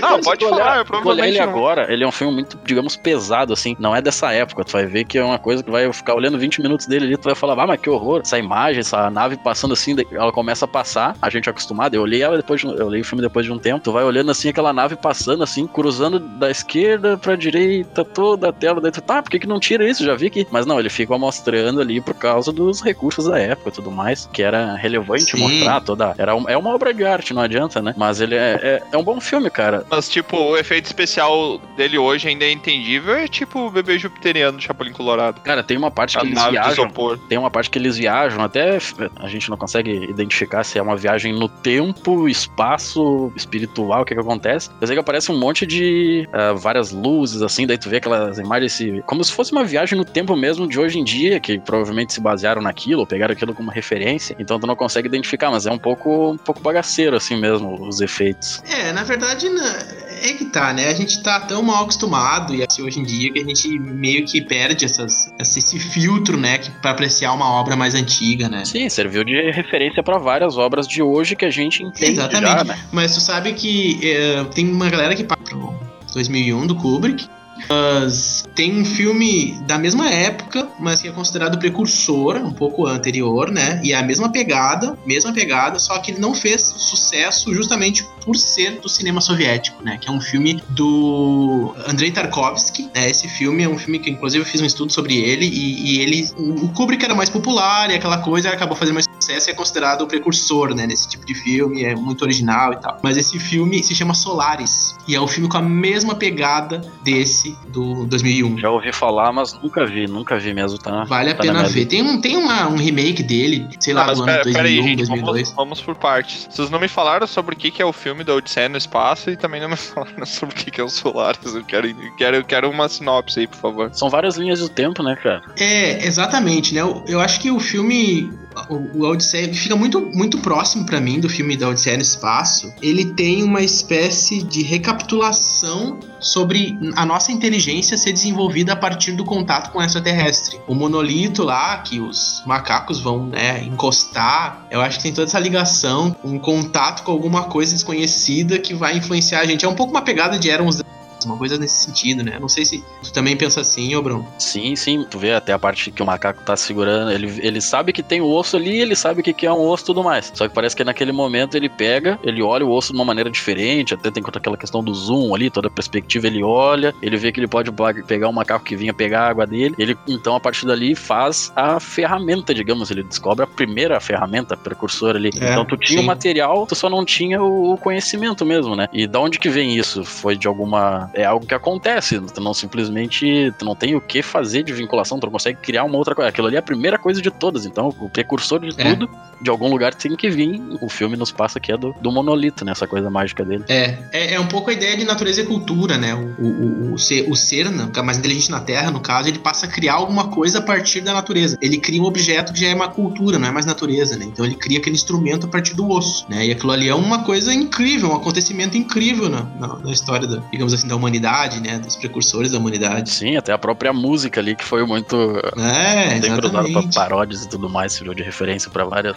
Não, Se pode tu falar, olhar, eu se tu olhar provavelmente ele não. agora, ele é um filme muito, digamos, pesado, assim. Não é dessa época. Tu vai ver que é uma coisa que vai ficar olhando 20 minutos dele ali, tu vai falar, ah, mas que horror. Essa imagem, essa nave passando assim, ela começa a passar, a gente é acostumado. Eu olhei ela depois, de eu olhei o filme depois de um tempo. Tu vai olhando assim, aquela nave passando assim, cruzando da esquerda pra direita, toda a tela. Daí tu, tá, por que, que não tira isso? Já vi que. Mas não, ele fica mostrando ali por causa dos recursos da época e tudo mais, que era relevante Sim. mostrar toda. Era um- é uma obra de arte, não adianta, né? Mas ele é, é, é um bom filme, cara. Mas, tipo, o efeito especial dele hoje ainda é entendível. É tipo o bebê jupiteriano do Chapolin Colorado. Cara, tem uma parte A que eles viajam. Tem uma parte que eles viajam, até a gente não consegue identificar se é uma viagem no tempo, espaço, espiritual, o que que acontece. Eu sei que aparece um monte de ah, várias luzes, assim, daí tu vê aquelas imagens, se- como se fosse uma viagem no tempo mesmo de hoje em dia, que provavelmente se basearam naquilo, ou pegaram aquilo como referência, então tu não consegue identificar, mas é um pouco, um pouco bagaceiro, assim mesmo, os efeitos. É, na verdade, na- é que tá, né? A gente tá tão mal acostumado e assim hoje em dia que a gente meio que perde essas, essa- esse filtro, né? Que, pra apreciar uma obra mais antiga, né? Sim, serviu de referência para várias obras de hoje que a gente entende Exatamente. já, né? Mas tu sabe que é, tem uma galera que pro 2001 do Kubrick. Mas tem um filme da mesma época, mas que é considerado precursor, um pouco anterior, né? E é a mesma pegada, mesma pegada, só que ele não fez sucesso justamente por ser do cinema soviético, né? Que é um filme do Andrei Tarkovsky. Né? Esse filme é um filme que, inclusive, eu fiz um estudo sobre ele. E, e ele. O Kubrick era mais popular e aquela coisa acabou fazendo mais sucesso e é considerado o precursor, né? Nesse tipo de filme, é muito original e tal. Mas esse filme se chama Solaris. E é um filme com a mesma pegada desse do 2001. Já ouvi falar, mas nunca vi, nunca vi mesmo, tá? Vale a tá na pena ver. Tem, um, tem uma- um remake dele, sei lá, Ah, mas do ano pera, 2001, pera aí, gente, 2002. vamos, vamos por partes. Vocês não me falaram sobre o que que é o filme da Odisseia no Espaço e também não me falaram sobre o que que é o Solaris. Eu quero, eu quero, eu quero uma sinopse aí, por favor. São várias linhas do tempo, né, cara? É, exatamente, né? Eu, eu acho que o filme, o, o Odisseia, fica muito, muito próximo pra mim do filme da Odisseia no Espaço, ele tem uma espécie de recapitulação sobre a nossa inteligência ser desenvolvida a partir do contato com o extraterrestre. O monolito lá, que os macacos vão né, encostar, eu acho que tem toda essa ligação, um contato com alguma coisa desconhecida que vai influenciar a gente. É um pouco uma pegada de Eram os uma coisa nesse sentido, né? Não sei se tu também pensa assim, ô Bruno. Sim, sim, tu vê até a parte que o macaco tá segurando, ele, ele sabe que tem o osso ali, ele sabe o que, que é um osso e tudo mais. Só que parece que naquele momento ele pega, ele olha o osso de uma maneira diferente, até tem toda aquela questão do zoom ali, toda a perspectiva ele olha, ele vê que ele pode pegar o macaco que vinha pegar a água dele, ele então a partir dali faz a ferramenta, digamos, ele descobre a primeira ferramenta, a precursora ali. É, então tu tinha o sim. material, tu só não tinha o o conhecimento mesmo, né? E da onde que vem isso? Foi de alguma. É algo que acontece. Tu não simplesmente. Tu não tem o que fazer de vinculação, tu não consegue criar uma outra coisa. Aquilo ali é a primeira coisa de todas. Então, o precursor de É. tudo, de algum lugar tem que vir. O filme nos passa que é do, do monolito, né? Essa coisa mágica dele. É, é, é um pouco a ideia de natureza e cultura, né? O, o, o, o ser, o ser né, é mais inteligente na Terra, no caso, ele passa a criar alguma coisa a partir da natureza. Ele cria um objeto que já é uma cultura, não é mais natureza, né? Então ele cria aquele instrumento a partir do osso, né? E aquilo ali é uma coisa incrível, um acontecimento incrível na, na, na história, da, digamos assim, da humanidade, né? Dos precursores da humanidade. Sim, até a própria música ali, que foi muito. É, Sempre usada pra paródias e tudo mais, serviu de referência pra várias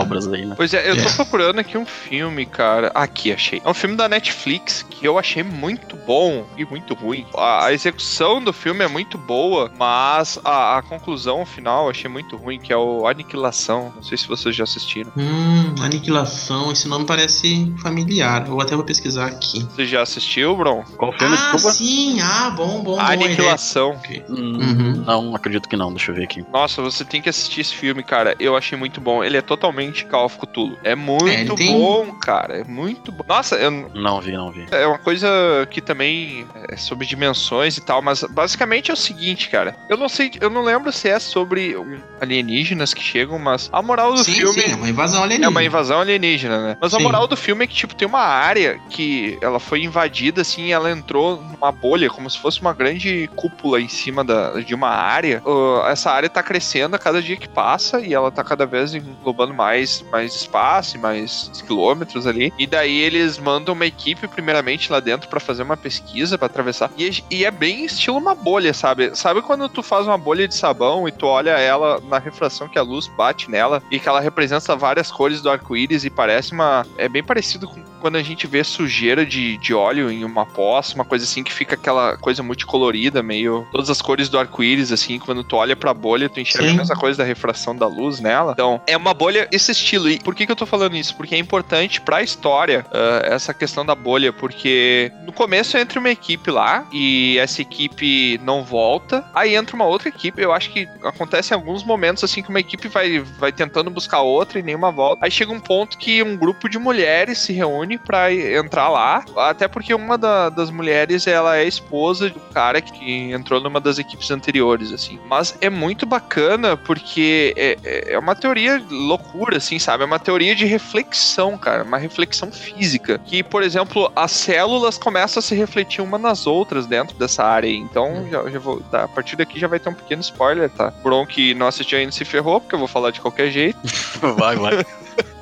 obras aí, né? Pois é, eu tô É. procurando aqui um filme, cara. Aqui, achei. É um filme da Netflix que eu achei muito bom e muito ruim. A, a execução do filme é muito boa, mas a, a conclusão final eu achei muito ruim, que é o Aniquilação. Não sei se vocês já assistiram. Hum, Aniquilação, esse nome parece familiar. Eu até vou pesquisar aqui. Você já assistiu, Bron? Qual filme? Ah, Desculpa. sim, ah, bom, bom, bom. a. Aniquilação. Hum, Uhum. Não, acredito que não, deixa eu ver aqui. Nossa, você tem que assistir esse filme, cara. Eu achei muito bom. Ele é totalmente Call of Cthulhu. É É, muito ele tem- bom, cara. É muito bom. Nossa, eu, Não vi, não vi. É uma coisa que também é sobre dimensões e tal, mas basicamente é o seguinte, cara. Eu não sei, eu não lembro se é sobre alienígenas que chegam, mas a moral do sim, filme sim, é uma invasão é alienígena. uma invasão alienígena, né? Mas a Sim. moral do filme é que, tipo, tem uma área que ela foi invadida, assim, e ela entrou numa bolha, como se fosse uma grande cúpula em cima da, de uma área. Uh, essa área tá crescendo a cada dia que passa e ela tá cada vez englobando mais, mais espaço mais quilômetros ali. E daí eles mandam uma equipe, primeiramente, lá dentro pra fazer uma pesquisa, pra atravessar. E, e é bem estilo uma bolha, sabe? Sabe quando tu faz uma bolha de sabão e tu olha ela na refração que a luz bate nela e que ela representa várias cores do arco-íris e parece uma. É bem parecido com quando a gente vê sujeira de, de óleo em uma poça, uma coisa assim que fica aquela coisa multicolorida, meio. Todas as cores do arco-íris, assim, quando tu olha pra bolha, tu enxerga Sim. a mesma coisa da refração da luz nela. Então, é uma bolha esse estilo. E por que, que eu tô falando isso? Porque é importante pra história ah, essa questão da bolha, porque no começo entra uma equipe lá e essa equipe não volta, aí entra uma outra equipe. Eu acho que acontece em alguns momentos assim que uma equipe vai, vai tentando buscar outra e nenhuma volta. Aí chega um ponto que um grupo de mulheres se reúne pra entrar lá, até porque uma da- das mulheres ela é esposa do cara que entrou numa das equipes anteriores, assim. Mas é muito bacana porque é, é- é uma teoria loucura, assim, sabe? É uma teoria de reflexão, cara, uma reflexão física. Que, por exemplo, as células começam a se refletir uma nas outras dentro dessa área. Então, já, já vou. tá, a partir daqui já vai ter um pequeno spoiler, tá? Bron que não assistiu ainda se ferrou, porque eu vou falar de qualquer jeito. Vai, vai.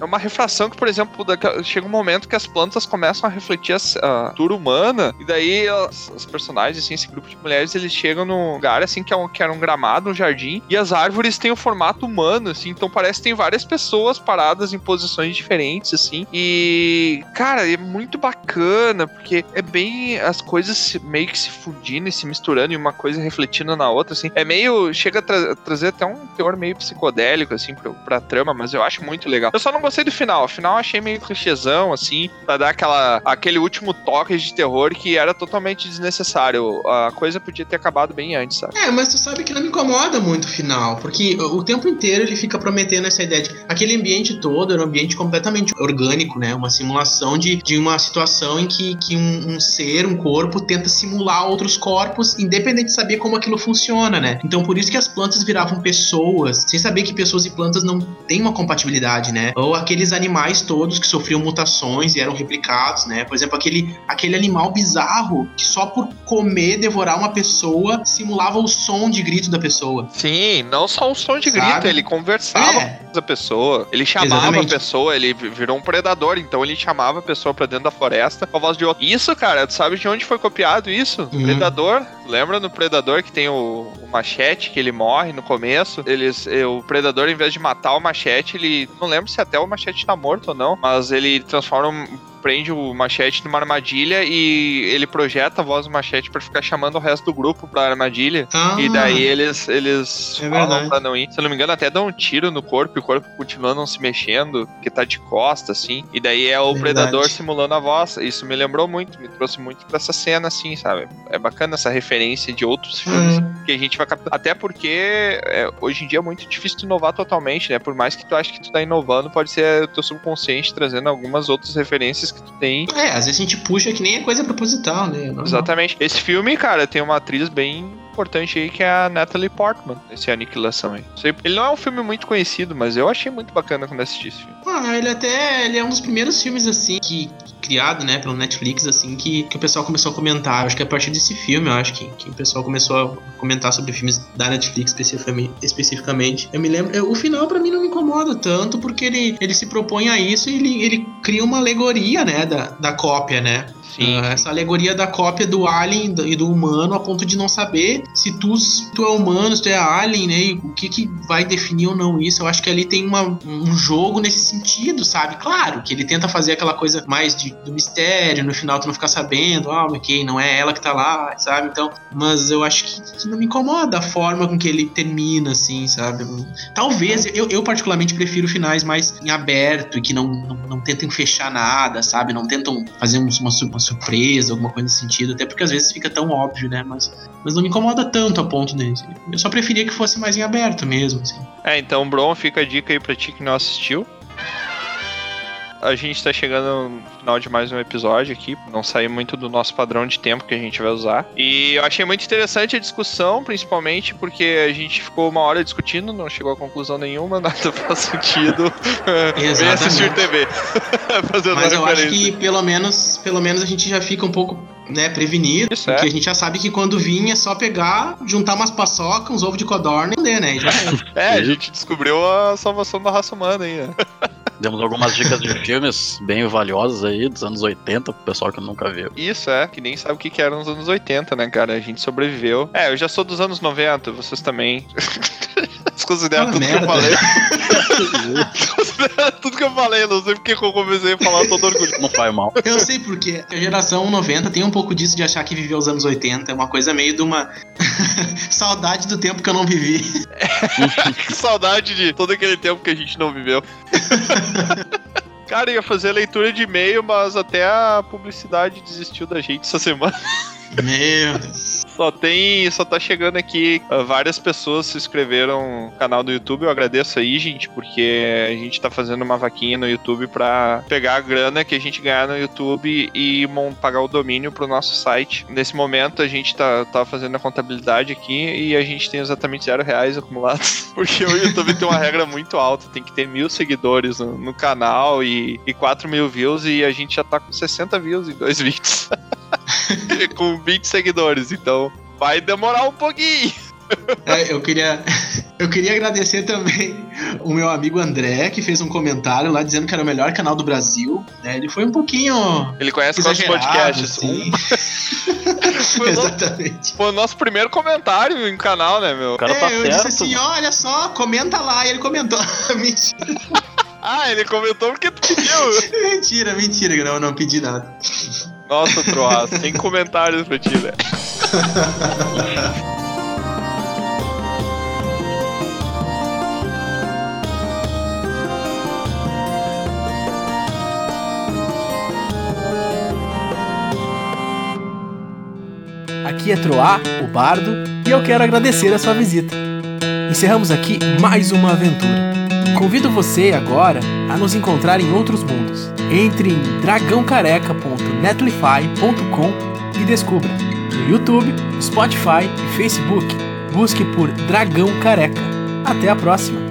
É uma refração que, por exemplo, chega um momento que as plantas começam a refletir a, cultura humana, e daí os personagens, assim, esse grupo de mulheres, eles chegam num lugar, assim, que, é um, que era um gramado, um jardim, e as árvores têm o formato humano, assim, então parece que tem várias pessoas paradas em posições diferentes, assim, e, cara, é muito bacana, porque é bem as coisas meio que se fundindo e se misturando, e uma coisa refletindo na outra, assim, é meio, chega a tra- trazer até um teor meio psicodélico, assim, pra, pra trama, mas eu acho muito legal. Eu só não gostei do final. O final achei meio clichêzão, assim, pra dar aquela, aquele último toque de terror que era totalmente desnecessário. A coisa podia ter acabado bem antes, sabe? É, mas tu sabe que não me incomoda muito o final, porque o tempo inteiro ele fica prometendo essa ideia de aquele ambiente todo era um ambiente completamente orgânico, né? Uma simulação de, de uma situação em que, que um, um ser, um corpo, tenta simular outros corpos, independente de saber como aquilo funciona, né? Então por isso que as plantas viravam pessoas, sem saber que pessoas e plantas não têm uma compatibilidade, né? Ou aqueles animais todos que sofriam mutações e eram replicados, né? Por exemplo, aquele, aquele animal bizarro que só por comer, devorar uma pessoa, simulava o som de grito da pessoa. Sim, não só o som de Sabe? grito, ele conversava É, com a pessoa, ele chamava Exatamente. a pessoa, ele vi- virou um predador, então ele chamava a pessoa pra dentro da floresta com a voz de outro. Isso, cara, tu sabe de onde foi copiado isso? Uhum. Predador. Lembra no Predador que tem o, o machete que ele morre no começo? Eles, eh, o Predador, em vez de matar o machete, ele. Não lembro se até o machete tá morto ou não, mas ele transforma prende o Machete numa armadilha e ele projeta a voz do Machete pra ficar chamando o resto do grupo pra armadilha. Ah, E daí eles, eles É falam verdade. pra não ir. Se eu não me engano, até dão um tiro no corpo e o corpo continua não se mexendo, que tá de costa, assim. E daí é o Verdade. predador simulando a voz. Isso me lembrou muito, me trouxe muito pra essa cena, assim, sabe? É bacana essa referência de outros filmes Hum. que a gente vai captar. Até porque é, hoje em dia é muito difícil tu inovar totalmente, né? Por mais que tu ache que tu tá inovando, pode ser o teu subconsciente trazendo algumas outras referências que tu tem. É, às vezes a gente puxa que nem é coisa proposital, né? Normal. Exatamente. Esse filme, cara, tem uma atriz bem importante aí que é a Natalie Portman, esse Aniquilação aí. Não Ele não é um filme muito conhecido, mas eu achei muito bacana quando assisti esse filme. Ah, ele até ele é um dos primeiros filmes assim que criado, né, pelo Netflix assim que, que o pessoal começou a comentar. Acho que é a partir desse filme, eu acho que, que o pessoal começou a comentar sobre filmes da Netflix especificamente. especificamente. Eu me lembro, eu- o final pra mim não me incomoda tanto porque ele, ele se propõe a isso e ele, ele cria uma alegoria, né, da, da cópia, né? Sim. Ah, essa alegoria da cópia do alien e do humano a ponto de não saber se tu, se tu é humano, se tu é alien, né? E o que, que vai definir ou não isso. Eu acho que ali tem uma, um jogo nesse sentido, sabe? Claro que ele tenta fazer aquela coisa mais de, do mistério, no final tu não ficar sabendo, ah, ok, não é ela que tá lá, sabe? Então, mas eu acho que, que não me incomoda a forma com que ele termina, assim, sabe? Talvez, eu, eu particularmente prefiro finais mais em aberto e que não, não, não tentem fechar nada, sabe? Não tentam fazer um- uma, uma surpresa, alguma coisa nesse sentido, até porque às vezes fica tão óbvio, né? Mas, mas não me incomoda tanto a ponto desse. Eu só preferia que fosse mais em aberto mesmo, assim. É, então, Bron, fica a dica aí pra ti que não assistiu. A gente tá chegando no final de mais um episódio aqui, não sair muito do nosso padrão de tempo que a gente vai usar. E eu achei muito interessante a discussão, principalmente porque a gente ficou uma hora discutindo, não chegou a conclusão nenhuma, nada faz sentido. Vem assistir TV. Fazendo Mas eu acho que pelo menos, pelo menos a gente já fica um pouco, né, prevenido. Isso é. Porque a gente já sabe que quando vir é só pegar, juntar umas paçoca, uns ovos de codorna e né? Já é. É, a gente descobriu a salvação da raça humana aí, né? Demos algumas dicas de filmes bem valiosas aí, dos anos 80, pro pessoal que nunca viu. Isso, é, que nem sabe o que que era nos anos 80, né, cara? A gente sobreviveu. É, eu já sou dos anos 90, vocês também. Vocês consideram Fala tudo que eu merda. falei? Consideram tudo que eu falei, não sei porque que eu comecei a falar todo orgulho. Não faz mal. Eu sei porque a geração 90 tem um pouco disso de achar que viveu os anos 80. É uma coisa meio de uma saudade do tempo que eu não vivi. Saudade de todo aquele tempo que a gente não viveu. Cara, ia fazer leitura de e-mail, mas até a publicidade desistiu da gente essa semana. Meu Deus. Só tem. Só tá chegando aqui. ah, várias pessoas se inscreveram no canal do YouTube. Eu agradeço aí, gente, porque a gente tá fazendo uma vaquinha no YouTube pra pegar a grana que a gente ganhar no YouTube e pagar o domínio pro nosso site. Nesse momento a gente tá, tá fazendo a contabilidade aqui e a gente tem exatamente zero reais acumulados. Porque o YouTube tem uma regra muito alta. Tem que ter mil seguidores no, no canal e, e 4 mil views. E a gente já tá com 60 views em dois vídeos. com 20 seguidores, então vai demorar um pouquinho. É, eu queria. Eu queria agradecer também o meu amigo André, que fez um comentário lá dizendo que era o melhor canal do Brasil. né? Ele foi um pouquinho. Ele conhece nossos podcasts. assim. Foi, Exatamente. foi o nosso primeiro comentário em canal, né, meu? O cara é, tá eu certo. disse assim: olha só, comenta lá. E ele comentou. mentira, Ah, ele comentou porque tu pediu. mentira, mentira, não, não pedi nada. Nossa, Troá, sem comentários pra ti, velho. Aqui é Troá, o Bardo, e eu quero agradecer a sua visita. Encerramos aqui mais uma aventura. Convido você agora a nos encontrar em outros mundos. Entre em dragãocareca.netlify.com e descubra. No YouTube, Spotify e Facebook, busque por Dragão Careca. Até a próxima!